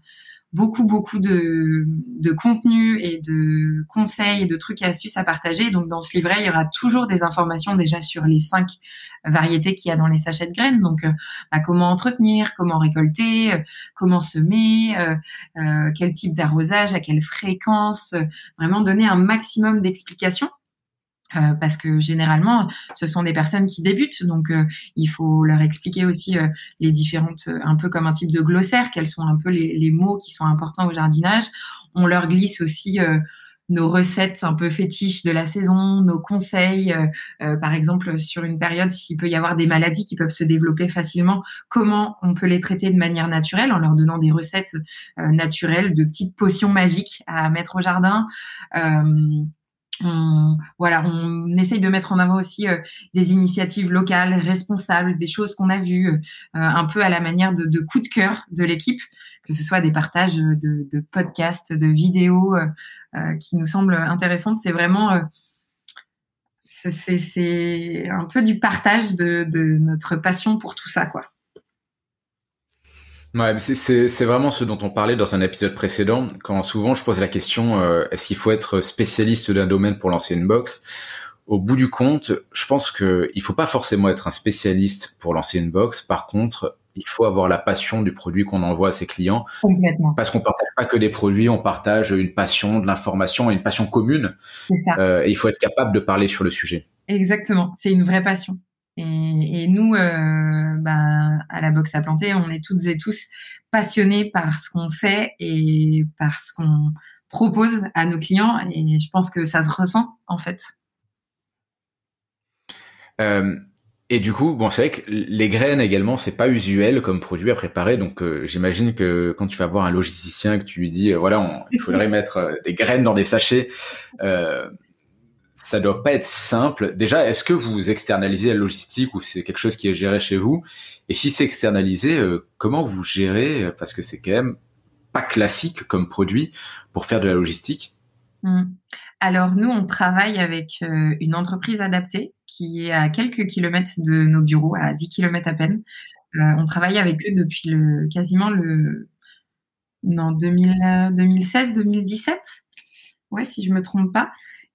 beaucoup, beaucoup de, de contenu et de conseils et de trucs et astuces à partager. Donc, dans ce livret, il y aura toujours des informations déjà sur les cinq variétés qu'il y a dans les sachets de graines. Donc, euh, bah, comment entretenir, comment récolter, euh, comment semer, euh, quel type d'arrosage, à quelle fréquence, vraiment donner un maximum d'explications euh, parce que généralement, ce sont des personnes qui débutent, donc euh, il faut leur expliquer aussi euh, les différentes, un peu comme un type de glossaire, quels sont un peu les, les, mots qui sont importants au jardinage. On leur glisse aussi nos recettes un peu fétiches de la saison, nos conseils, par exemple sur une période s'il peut y avoir des maladies qui peuvent se développer facilement, comment on peut les traiter de manière naturelle en leur donnant des recettes naturelles, de petites potions magiques à mettre au jardin on, voilà, on essaye de mettre en avant aussi euh, des initiatives locales, responsables, des choses qu'on a vues, euh, un peu à la manière de, de coup de cœur de l'équipe, que ce soit des partages de, podcasts, de vidéos euh, qui nous semblent intéressantes. C'est vraiment c'est un peu du partage de, de notre passion pour tout ça, quoi. Ouais, c'est vraiment ce dont on parlait dans un épisode précédent, quand souvent je pose la question euh, est-ce qu'il faut être spécialiste d'un domaine pour lancer une box? Au bout du compte, je pense que il faut pas forcément être un spécialiste pour lancer une box. Par contre, il faut avoir la passion du produit qu'on envoie à ses clients. Complètement. Parce qu'on partage pas que des produits, on partage une passion, de l'information et une passion commune. Ça. Euh, et il faut être capable de parler sur le sujet. Exactement, c'est une vraie passion. Et, nous, euh, bah, à la boxe à planter, on est toutes et tous passionnés par ce qu'on fait et par ce qu'on propose à nos clients. Et je pense que ça se ressent en fait. Euh, et du coup, bon, c'est vrai que les graines également, c'est pas usuel comme produit à préparer. Donc, euh, j'imagine que quand tu vas voir un logisticien, que tu lui dis, voilà, il faudrait mettre des graines dans des sachets ça doit pas être simple. Déjà, est-ce que vous externalisez la logistique ou c'est quelque chose qui est géré chez vous? Et si c'est externalisé, euh, comment vous gérez? Parce que c'est quand même pas classique comme produit pour faire de la logistique. Mmh. Alors nous, on travaille avec euh, une entreprise adaptée qui est à quelques kilomètres de nos bureaux, à 10 kilomètres à peine. Euh, on travaille avec eux depuis le, quasiment le non 2016, 2017. Ouais, si je me trompe pas.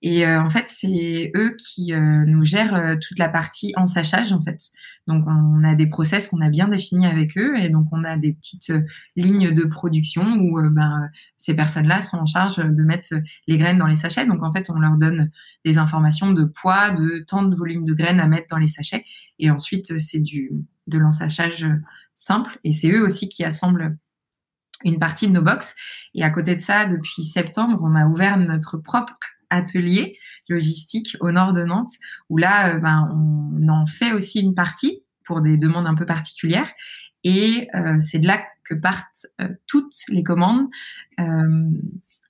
Et euh, en fait, c'est eux qui euh, nous gèrent euh, toute la partie ensachage, en fait. Donc, on a des process qu'on a bien définis avec eux, et donc on a des petites lignes de production où ben, ces personnes-là sont en charge de mettre les graines dans les sachets. Donc, en fait, on leur donne des informations de poids, de temps de volume de graines à mettre dans les sachets, et ensuite c'est du de l'ensachage simple. Et c'est eux aussi qui assemblent une partie de nos box. Et à côté de ça, depuis septembre, on a ouvert notre propre atelier logistique au nord de Nantes, où là, ben, on en fait aussi une partie pour des demandes un peu particulières. Et c'est de là que partent toutes les commandes.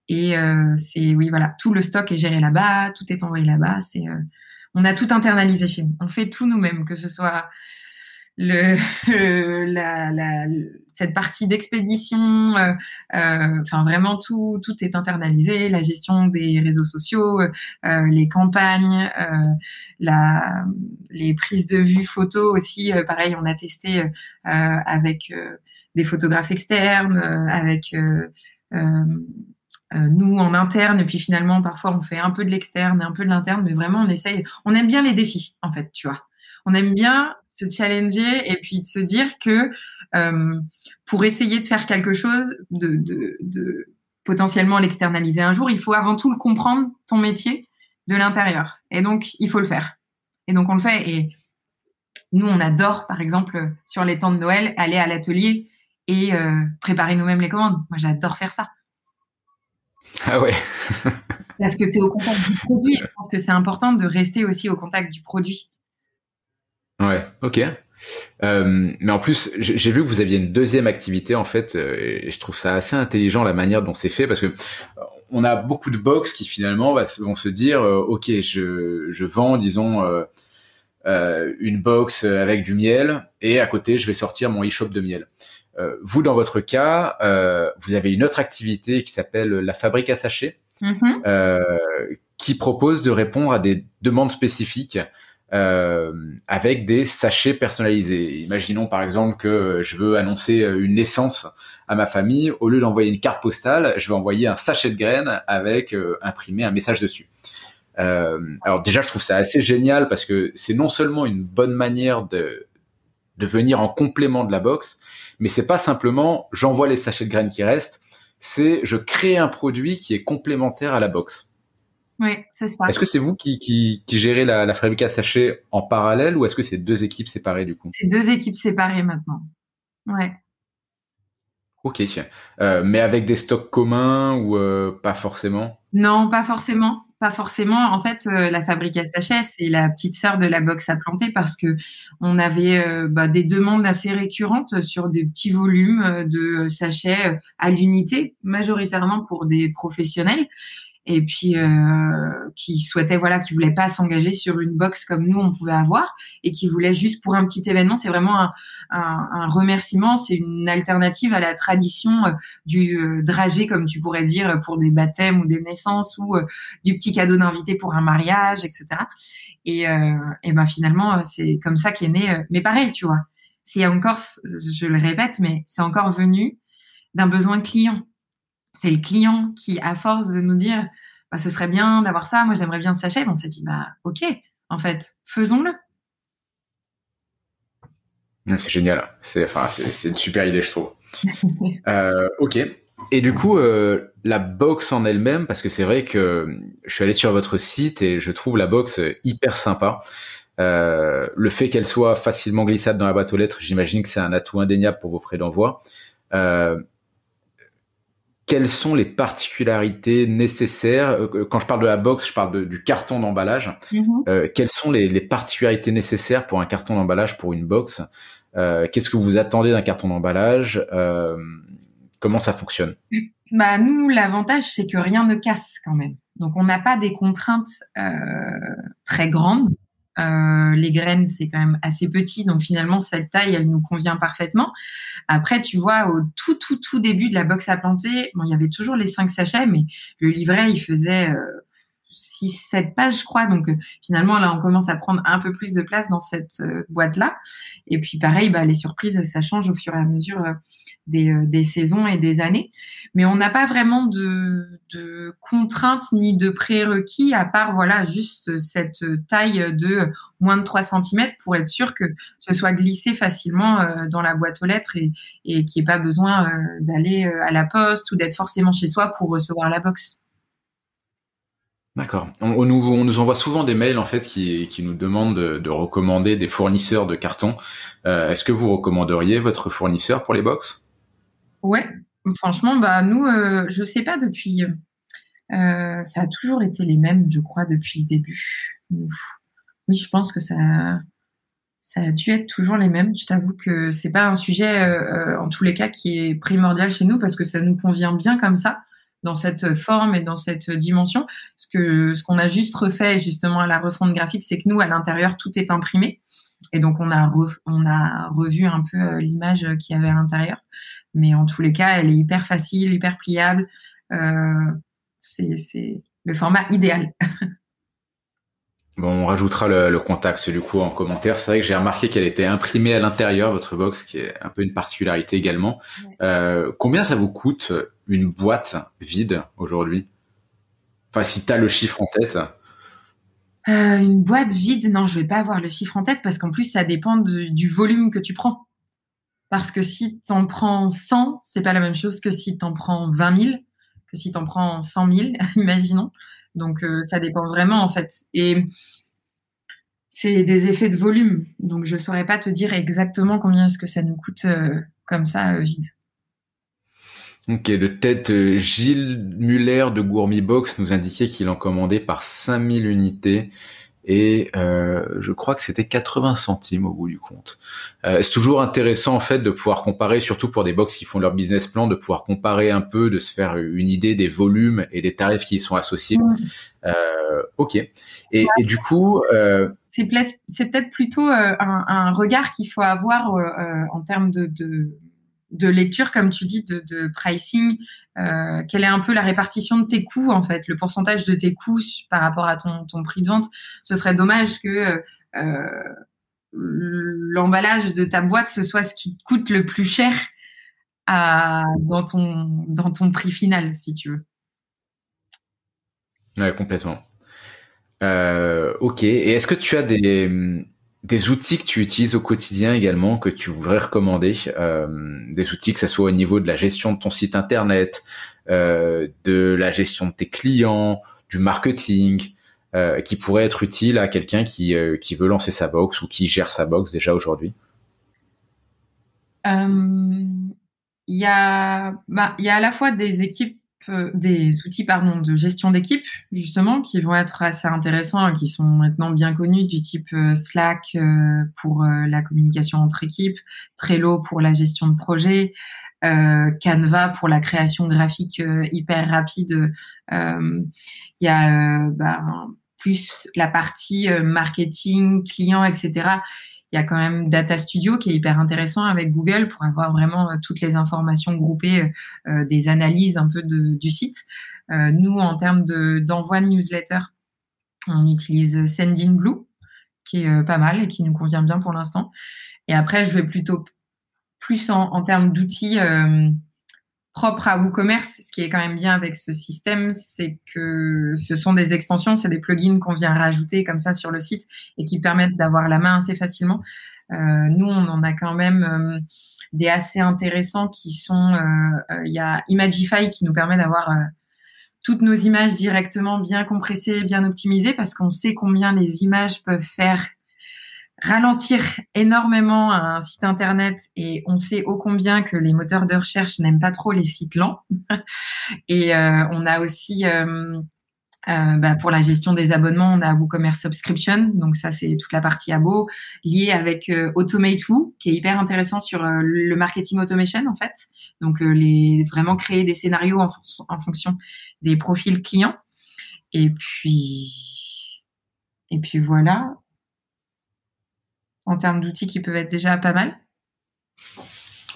et c'est oui voilà, tout le stock est géré là-bas, tout est envoyé là-bas. C'est on a tout internalisé chez nous. On fait tout nous-mêmes, que ce soit le, la, la, cette partie d'expédition, euh, euh, enfin vraiment tout, tout est internalisé, la gestion des réseaux sociaux, euh, les campagnes, la, les prises de vue photos aussi. pareil, on a testé avec des photographes externes, avec euh, nous en interne et puis finalement parfois on fait un peu de l'externe et un peu de l'interne mais vraiment on essaye on aime bien les défis en fait tu vois on aime bien se challenger et puis de se dire que euh, pour essayer de faire quelque chose de, de, de potentiellement l'externaliser un jour il faut avant tout le comprendre ton métier de l'intérieur et donc il faut le faire et donc on le fait et nous on adore par exemple sur les temps de Noël aller à l'atelier et euh, préparer nous-mêmes les commandes moi j'adore faire ça ah ouais. Parce que tu es au contact du produit. Je pense que c'est important de rester aussi au contact du produit. Ouais, ok. Euh, mais en plus, j'ai vu que vous aviez une deuxième activité en fait, euh, et je trouve ça assez intelligent la manière dont c'est fait parce que euh, on a beaucoup de box qui finalement vont se dire, ok, je, je vends, disons, une box avec du miel et à côté je vais sortir mon e-shop de miel. Euh, vous, dans votre cas, euh, vous avez une autre activité qui s'appelle la fabrique à sachets, mm-hmm. euh, qui propose de répondre à des demandes spécifiques avec des sachets personnalisés. Imaginons par exemple que je veux annoncer une naissance à ma famille. Au lieu d'envoyer une carte postale, je vais envoyer un sachet de graines avec imprimé un message dessus. alors déjà, je trouve ça assez génial parce que c'est non seulement une bonne manière de, de venir en complément de la box, mais c'est pas simplement j'envoie les sachets de graines qui restent, c'est je crée un produit qui est complémentaire à la box. Oui, c'est ça. Est-ce que c'est vous qui, qui, qui, gérez la, la fabrique à sachets en parallèle ou est-ce que c'est deux équipes séparées du coup? C'est deux équipes séparées maintenant. Ouais. Ok. Euh, mais avec des stocks communs ou euh, pas forcément? Non, pas forcément pas forcément. En fait, euh, la fabrique à sachets, c'est la petite sœur de la box à planter parce que on avait euh, bah, des demandes assez récurrentes sur des petits volumes de sachets à l'unité, majoritairement pour des professionnels et puis euh, qui souhaitait voilà qui voulait pas s'engager sur une box comme nous on pouvait avoir et qui voulait juste pour un petit événement c'est vraiment un, un, un remerciement c'est une alternative à la tradition euh, du euh, dragé comme tu pourrais dire pour des baptêmes ou des naissances ou euh, du petit cadeau d'invité pour un mariage etc et, et ben finalement c'est comme ça qu'est né mais pareil tu vois. C'est encore je le répète mais c'est encore venu d'un besoin client c'est le client qui, à force de nous dire, bah, ce serait bien d'avoir ça, moi j'aimerais bien ce sachet, on s'est dit, bah ok, en fait, faisons-le. C'est génial, c'est une super idée, je trouve. euh, ok. Et du coup, euh, la box en elle-même, parce que c'est vrai que je suis allé sur votre site et je trouve la box hyper sympa. Euh, le fait qu'elle soit facilement glissable dans la boîte aux lettres, j'imagine que c'est un atout indéniable pour vos frais d'envoi. Euh, quelles sont les particularités nécessaires euh, Quand je parle de la box, je parle du carton d'emballage. Mm-hmm. Euh, quelles sont les, particularités nécessaires pour un carton d'emballage pour une box euh, Qu'est-ce que vous attendez d'un carton d'emballage? Comment ça fonctionne? Bah nous, l'avantage c'est que rien ne casse quand même. Donc on n'a pas des contraintes très grandes. Euh, les graines, c'est quand même assez petit, donc finalement cette taille, elle nous convient parfaitement. Après, tu vois, au tout tout tout début de la box à planter, bon, il y avait toujours les cinq sachets, mais le livret, il faisait euh, 6 7 pages, je crois. Donc euh, finalement, là, on commence à prendre un peu plus de place dans cette euh, boîte-là. Et puis pareil, bah, les surprises, ça change au fur et à mesure euh, des, saisons et des années. Mais on n'a pas vraiment de, de, contraintes ni de prérequis, à part voilà juste cette taille de moins de 3 cm pour être sûr que ce soit glissé facilement dans la boîte aux lettres et, et qu'il n'y ait pas besoin d'aller à la poste ou d'être forcément chez soi pour recevoir la box. D'accord. On, nous, envoie souvent des mails en fait qui, nous demandent de, recommander des fournisseurs de cartons. Euh, est-ce que vous recommanderiez votre fournisseur pour les box? Ouais, Franchement, bah nous, euh, je sais pas depuis. Euh, ça a toujours été les mêmes, je crois, depuis le début. Oui, je pense que ça, ça a dû être toujours les mêmes. Je t'avoue que c'est pas un sujet, euh, en tous les cas, qui est primordial chez nous parce que ça nous convient bien comme ça, dans cette forme et dans cette dimension. Parce que ce qu'on a juste refait justement à la refonte graphique, c'est que nous, à l'intérieur, tout est imprimé. Et donc, on a, on a revu un peu l'image qu'il y avait à l'intérieur. Mais en tous les cas, elle est hyper facile, hyper pliable. Euh, c'est le format idéal. Bon, on rajoutera le, contact du coup en commentaire. C'est vrai que j'ai remarqué qu'elle était imprimée à l'intérieur votre box, qui est un peu une particularité également. Euh, combien ça vous coûte une boîte vide aujourd'hui? Enfin, si tu as le chiffre en tête. Euh, une boîte vide, non, je vais pas avoir le chiffre en tête parce qu'en plus ça dépend du volume que tu prends. Parce que si tu en prends 100, c'est pas la même chose que si tu en prends 20 000, que si tu en prends 100 000, imaginons. Donc, euh, ça dépend vraiment, en fait. Et c'est des effets de volume. Donc, je saurais pas te dire exactement combien est-ce que ça nous coûte euh, comme ça, euh, vide. Ok, le tête Gilles Muller de Gourmi Box nous indiquait qu'il en commandait par 5000 unités et euh, je crois que c'était 80 centimes au bout du compte. Euh, c'est toujours intéressant en fait de pouvoir comparer, surtout pour des box qui font leur business plan, de pouvoir comparer un peu, de se faire une idée des volumes et des tarifs qui y sont associés. Euh, ok. Et, et, du coup, euh, c'est peut-être plutôt euh, un, un, regard qu'il faut avoir en termes de, de de lecture, comme tu dis, de, pricing, euh, quelle est un peu la répartition de tes coûts, en fait, le pourcentage de tes coûts par rapport à ton, ton prix de vente. Ce serait dommage que euh, l'emballage de ta boîte, ce soit ce qui te coûte le plus cher à, dans, ton, dans ton prix final, si tu veux. Ouais, complètement. Euh, ok. Et est-ce que tu as des, des outils que tu utilises au quotidien également, que tu voudrais recommander, euh, des outils que ce soit au niveau de la gestion de ton site internet, euh, de la gestion de tes clients, du marketing, euh, qui pourraient être utiles à quelqu'un qui, euh, qui veut lancer sa box ou qui gère sa box déjà aujourd'hui? Euh, Il y, a, bah, y a à la fois des équipes des outils pardon, de gestion d'équipe, justement, qui vont être assez intéressants qui sont maintenant bien connus, du type euh, Slack euh, pour euh, la communication entre équipes, Trello pour la gestion de projet, Canva pour la création graphique hyper rapide. Il y a bah, plus la partie marketing, client, etc il y a quand même Data Studio qui est hyper intéressant avec Google pour avoir vraiment euh, toutes les informations groupées, euh, euh, des analyses un peu du site. nous, en termes d'envoi de, newsletter, on utilise Sendinblue, qui est pas mal et qui nous convient bien pour l'instant. Et après, je vais plutôt plus en, termes d'outils propre à WooCommerce, ce qui est quand même bien avec ce système, c'est que ce sont des extensions, c'est des plugins qu'on vient rajouter comme ça sur le site et qui permettent d'avoir la main assez facilement. Euh, nous, on en a quand même euh, des assez intéressants qui sont, euh, il y a Imagify qui nous permet d'avoir toutes nos images directement bien compressées, bien optimisées, parce qu'on sait combien les images peuvent faire ralentir énormément un site internet et on sait ô combien que les moteurs de recherche n'aiment pas trop les sites lents. et euh, on a aussi euh, euh, bah, pour la gestion des abonnements, on a WooCommerce Subscription, donc ça c'est toute la partie abo liée avec Automate Woo, qui est hyper intéressant sur le marketing automation en fait. Donc les vraiment créer des scénarios en, en fonction des profils clients. Et puis et puis voilà en termes d'outils qui peuvent être déjà pas mal.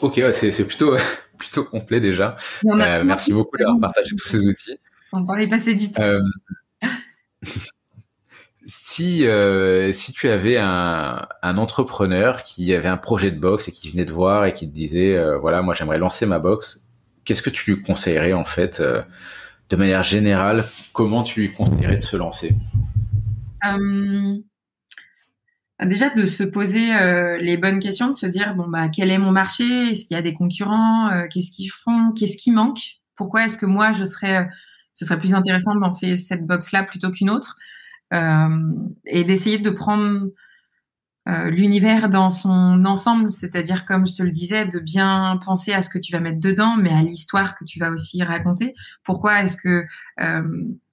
Ok, c'est plutôt, plutôt complet déjà. Euh, merci beaucoup d'avoir partagé tous ces outils. On parlait passer du temps. Euh, si, euh, si tu avais un, un, entrepreneur qui avait un projet de box et qui venait te voir et qui te disait, voilà, moi j'aimerais lancer ma box, qu'est-ce que tu lui conseillerais en fait, de manière générale, comment tu lui conseillerais de se lancer? Déjà de se poser euh, les bonnes questions, de se dire bon bah quel est mon marché, est-ce qu'il y a des concurrents, euh, qu'est-ce qu'ils font, qu'est-ce qui manque, pourquoi est-ce que moi je serais, euh, ce serait plus intéressant de lancer cette box là plutôt qu'une autre, et d'essayer de prendre l'univers dans son ensemble, c'est-à-dire comme je te le disais, de bien penser à ce que tu vas mettre dedans, mais à l'histoire que tu vas aussi raconter. Pourquoi est-ce que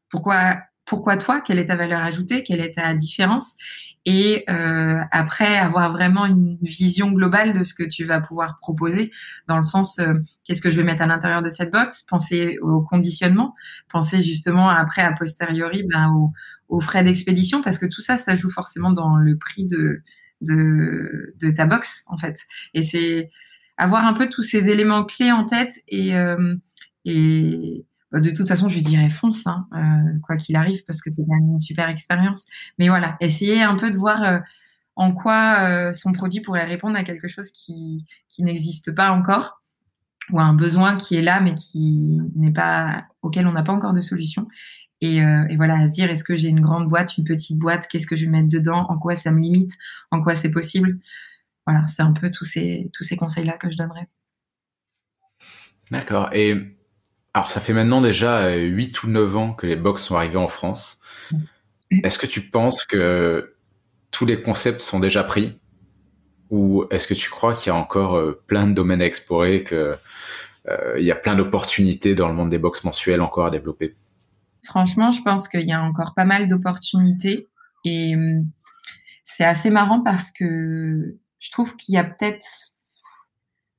pourquoi pourquoi toi? Quelle est ta valeur ajoutée? Quelle est ta différence? Et euh, après, avoir vraiment une vision globale de ce que tu vas pouvoir proposer, dans le sens qu'est-ce que je vais mettre à l'intérieur de cette box Penser au conditionnement, penser justement après a posteriori ben, au, aux frais d'expédition, parce que tout ça, ça joue forcément dans le prix de de, de ta box en fait. Et c'est avoir un peu tous ces éléments clés en tête et, euh, et de toute façon, je dirais fonce, hein, euh, quoi qu'il arrive, parce que c'est une super expérience. Mais voilà, essayer un peu de voir euh, en quoi son produit pourrait répondre à quelque chose qui, n'existe pas encore ou à un besoin qui est là mais qui n'est pas auquel on n'a pas encore de solution et, euh, et, voilà, à se dire, est-ce que j'ai une grande boîte, une petite boîte, qu'est-ce que je vais mettre dedans, en quoi ça me limite, en quoi c'est possible? Voilà, c'est un peu tous ces, tous ces conseils-là que je donnerais. D'accord. Et alors, ça fait maintenant déjà 8 ou 9 ans que les box sont arrivés en France. Mm. Est-ce que tu penses que tous les concepts sont déjà pris? Ou est-ce que tu crois qu'il y a encore euh, plein de domaines à explorer, qu'il euh, y a plein d'opportunités dans le monde des box mensuels encore à développer? Franchement, je pense qu'il y a encore pas mal d'opportunités et hum, c'est assez marrant parce que je trouve qu'il y a peut-être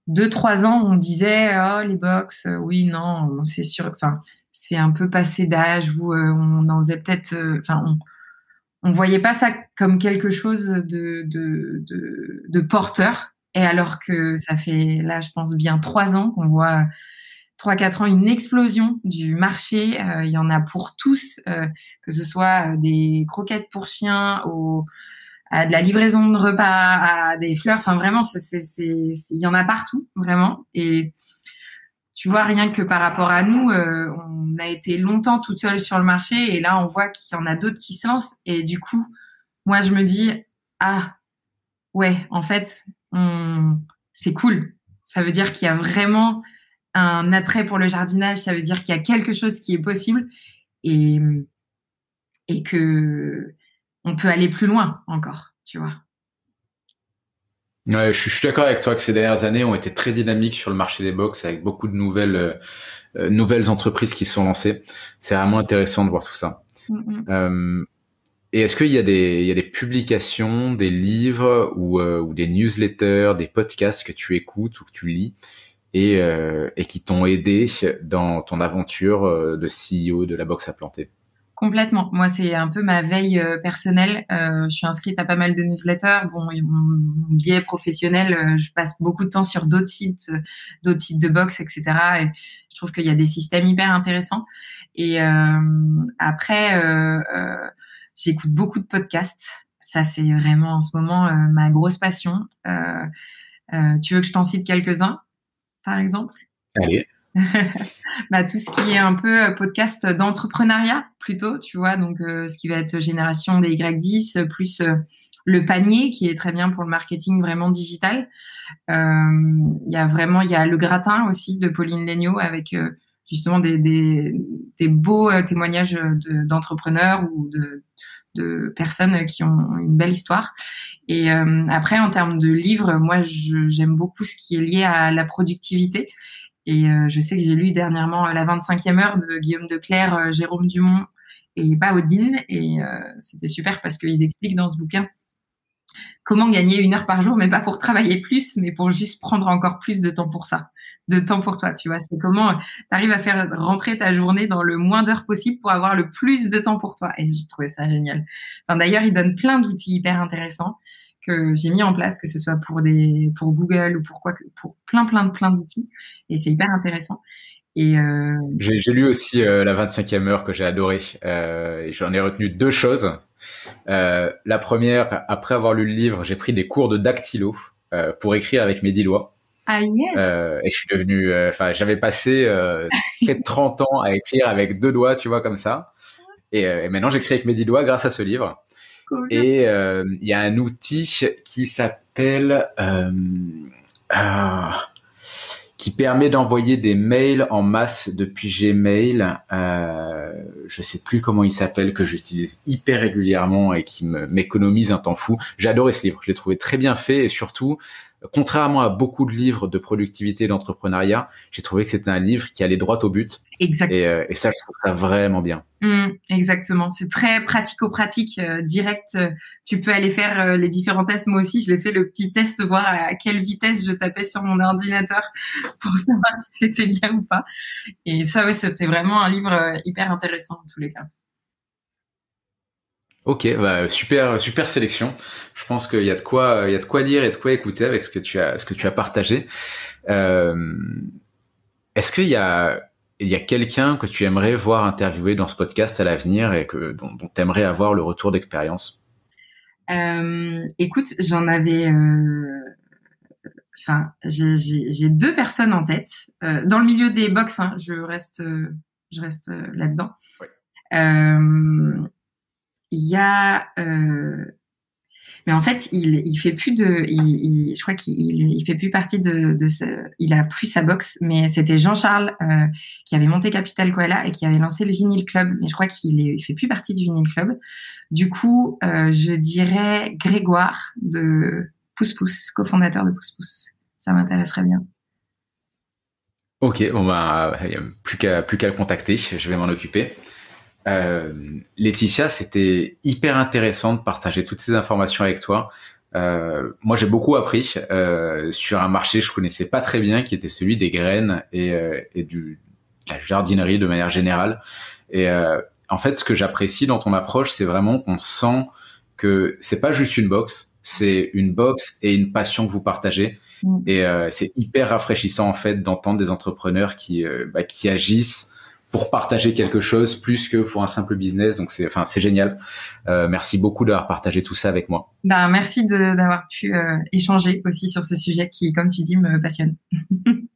deux, trois ans, on disait oh, les box, euh, oui, non, c'est sûr, enfin, c'est un peu passé d'âge où euh, on en faisait peut-être, euh, enfin, on, on voyait pas ça comme quelque chose de, de, de, de porteur. Et alors que ça fait là, je pense bien trois ans qu'on voit 3-4 ans une explosion du marché. Il y en a pour tous, que ce soit des croquettes pour chiens, au, de la livraison de repas, à des fleurs. Enfin, vraiment, il y en a partout, vraiment. Et tu vois, rien que par rapport à nous, on a été longtemps toute seule sur le marché et là, on voit qu'il y en a d'autres qui se lancent. Et du coup, moi, je me dis, ah, ouais, en fait, c'est cool. Ça veut dire qu'il y a vraiment un attrait pour le jardinage, ça veut dire qu'il y a quelque chose qui est possible et, et que on peut aller plus loin encore, tu vois. je suis, d'accord avec toi que ces dernières années ont été très dynamiques sur le marché des box avec beaucoup de nouvelles, euh, euh, nouvelles entreprises qui sont lancées. C'est vraiment intéressant de voir tout ça. Euh, et est-ce qu'il y, a des, il y a des publications, des livres ou, ou des newsletters, des podcasts que tu écoutes ou que tu lis et, et qui t'ont aidé dans ton aventure de CEO de la boxe à planter? Complètement. Moi, c'est un peu ma veille euh, personnelle. je suis inscrite à pas mal de newsletters. Bon, mon, biais professionnel, je passe beaucoup de temps sur d'autres sites, d'autres sites de boxe, etc. Et je trouve qu'il y a des systèmes hyper intéressants. Et après, j'écoute beaucoup de podcasts. Ça, c'est vraiment en ce moment ma grosse passion. tu veux que je t'en cite quelques-uns par exemple? Allez. bah, tout ce qui est un peu euh, podcast d'entrepreneuriat plutôt, tu vois, donc euh, ce qui va être génération des Y10 plus euh, le panier qui est très bien pour le marketing vraiment digital. Il y a vraiment, il y a le gratin aussi de Pauline Legnaud avec justement des, des, beaux témoignages d'entrepreneurs ou de, personnes qui ont une belle histoire. Et après, en termes de livres, moi, j'aime beaucoup ce qui est lié à la productivité. Et euh, je sais que j'ai lu dernièrement La 25e heure de Guillaume Declerc, euh, Jérôme Dumont et Baudine. Et c'était super parce qu'ils expliquent dans ce bouquin comment gagner une heure par jour, mais pas pour travailler plus, mais pour juste prendre encore plus de temps pour ça de temps pour toi, tu vois. C'est comment tu à faire rentrer ta journée dans le moins d'heures possible pour avoir le plus de temps pour toi. Et j'ai trouvé ça génial. Enfin, d'ailleurs, il donne plein d'outils hyper intéressants que j'ai mis en place, que ce soit pour des, pour Google ou pour quoi, pour plein, plein plein d'outils. Et c'est hyper intéressant. Et euh... j'ai, lu aussi euh, la 25e heure que j'ai adoré. Euh, j'en ai retenu deux choses. La première, après avoir lu le livre, j'ai pris des cours de dactylo pour écrire avec mes dix doigts. Ah yes. Et je suis devenu, enfin, j'avais passé près de 30 ans à écrire avec deux doigts, tu vois, comme ça. Et, et maintenant, j'écris avec mes dix doigts grâce à ce livre. Et il y a un outil qui s'appelle, qui permet d'envoyer des mails en masse depuis Gmail. Euh, je sais plus comment il s'appelle, que j'utilise hyper régulièrement et qui m'économise un temps fou. J'ai adoré ce livre, je l'ai trouvé très bien fait et surtout, contrairement à beaucoup de livres de productivité et d'entrepreneuriat, j'ai trouvé que c'était un livre qui allait droit au but. Exactement. Et, euh, et ça, je trouve ça vraiment bien. Mmh, exactement. C'est très pratico-pratique, euh, direct. Euh, tu peux aller faire les différents tests. Moi aussi, je l'ai fait le petit test, voir à quelle vitesse je tapais sur mon ordinateur pour savoir si c'était bien ou pas. Et ça, oui, c'était vraiment un livre hyper intéressant en tous les cas. Ok, bah, super, super sélection. Je pense qu'il y a de quoi, il y a de quoi lire et de quoi écouter avec ce que tu as, ce que tu as partagé. Euh, Est-ce qu'il y a, il y a quelqu'un que tu aimerais voir interviewer dans ce podcast à l'avenir et que dont, dont tu aimerais avoir le retour d'expérience? Euh, Écoute, j'en avais. Euh... Enfin, j'ai deux personnes en tête euh, dans le milieu des box. Hein, je reste, je reste là-dedans. Ouais. Il y a euh, mais en fait il il fait plus de il, je crois qu'il il fait plus partie de, de il a plus sa box mais c'était Jean-Charles euh, qui avait monté Capital Koala et qui avait lancé le Vinyl Club. Mais je crois qu'il il fait plus partie du Vinyl Club. Du coup euh, je dirais Grégoire de Pousse Pousse cofondateur de Pousse Pousse. Ça m'intéresserait bien. Ok, bon bah, il n'y a plus qu'à plus qu'à le contacter, je vais m'en occuper. Euh, Laetitia, c'était hyper intéressant de partager toutes ces informations avec toi. Euh, moi, j'ai beaucoup appris euh, sur un marché que je connaissais pas très bien, qui était celui des graines et, euh, et du, de la jardinerie de manière générale. Et euh, en fait, ce que j'apprécie dans ton approche, c'est vraiment qu'on sent que c'est pas juste une box, c'est une box et une passion que vous partagez. Mm. Et euh, c'est hyper rafraîchissant en fait d'entendre des entrepreneurs qui bah, qui agissent pour partager quelque chose plus que pour un simple business. Donc c'est, enfin, c'est génial. Euh, merci beaucoup d'avoir partagé tout ça avec moi. Ben, merci d'avoir pu euh, échanger aussi sur ce sujet qui, comme tu dis, me passionne.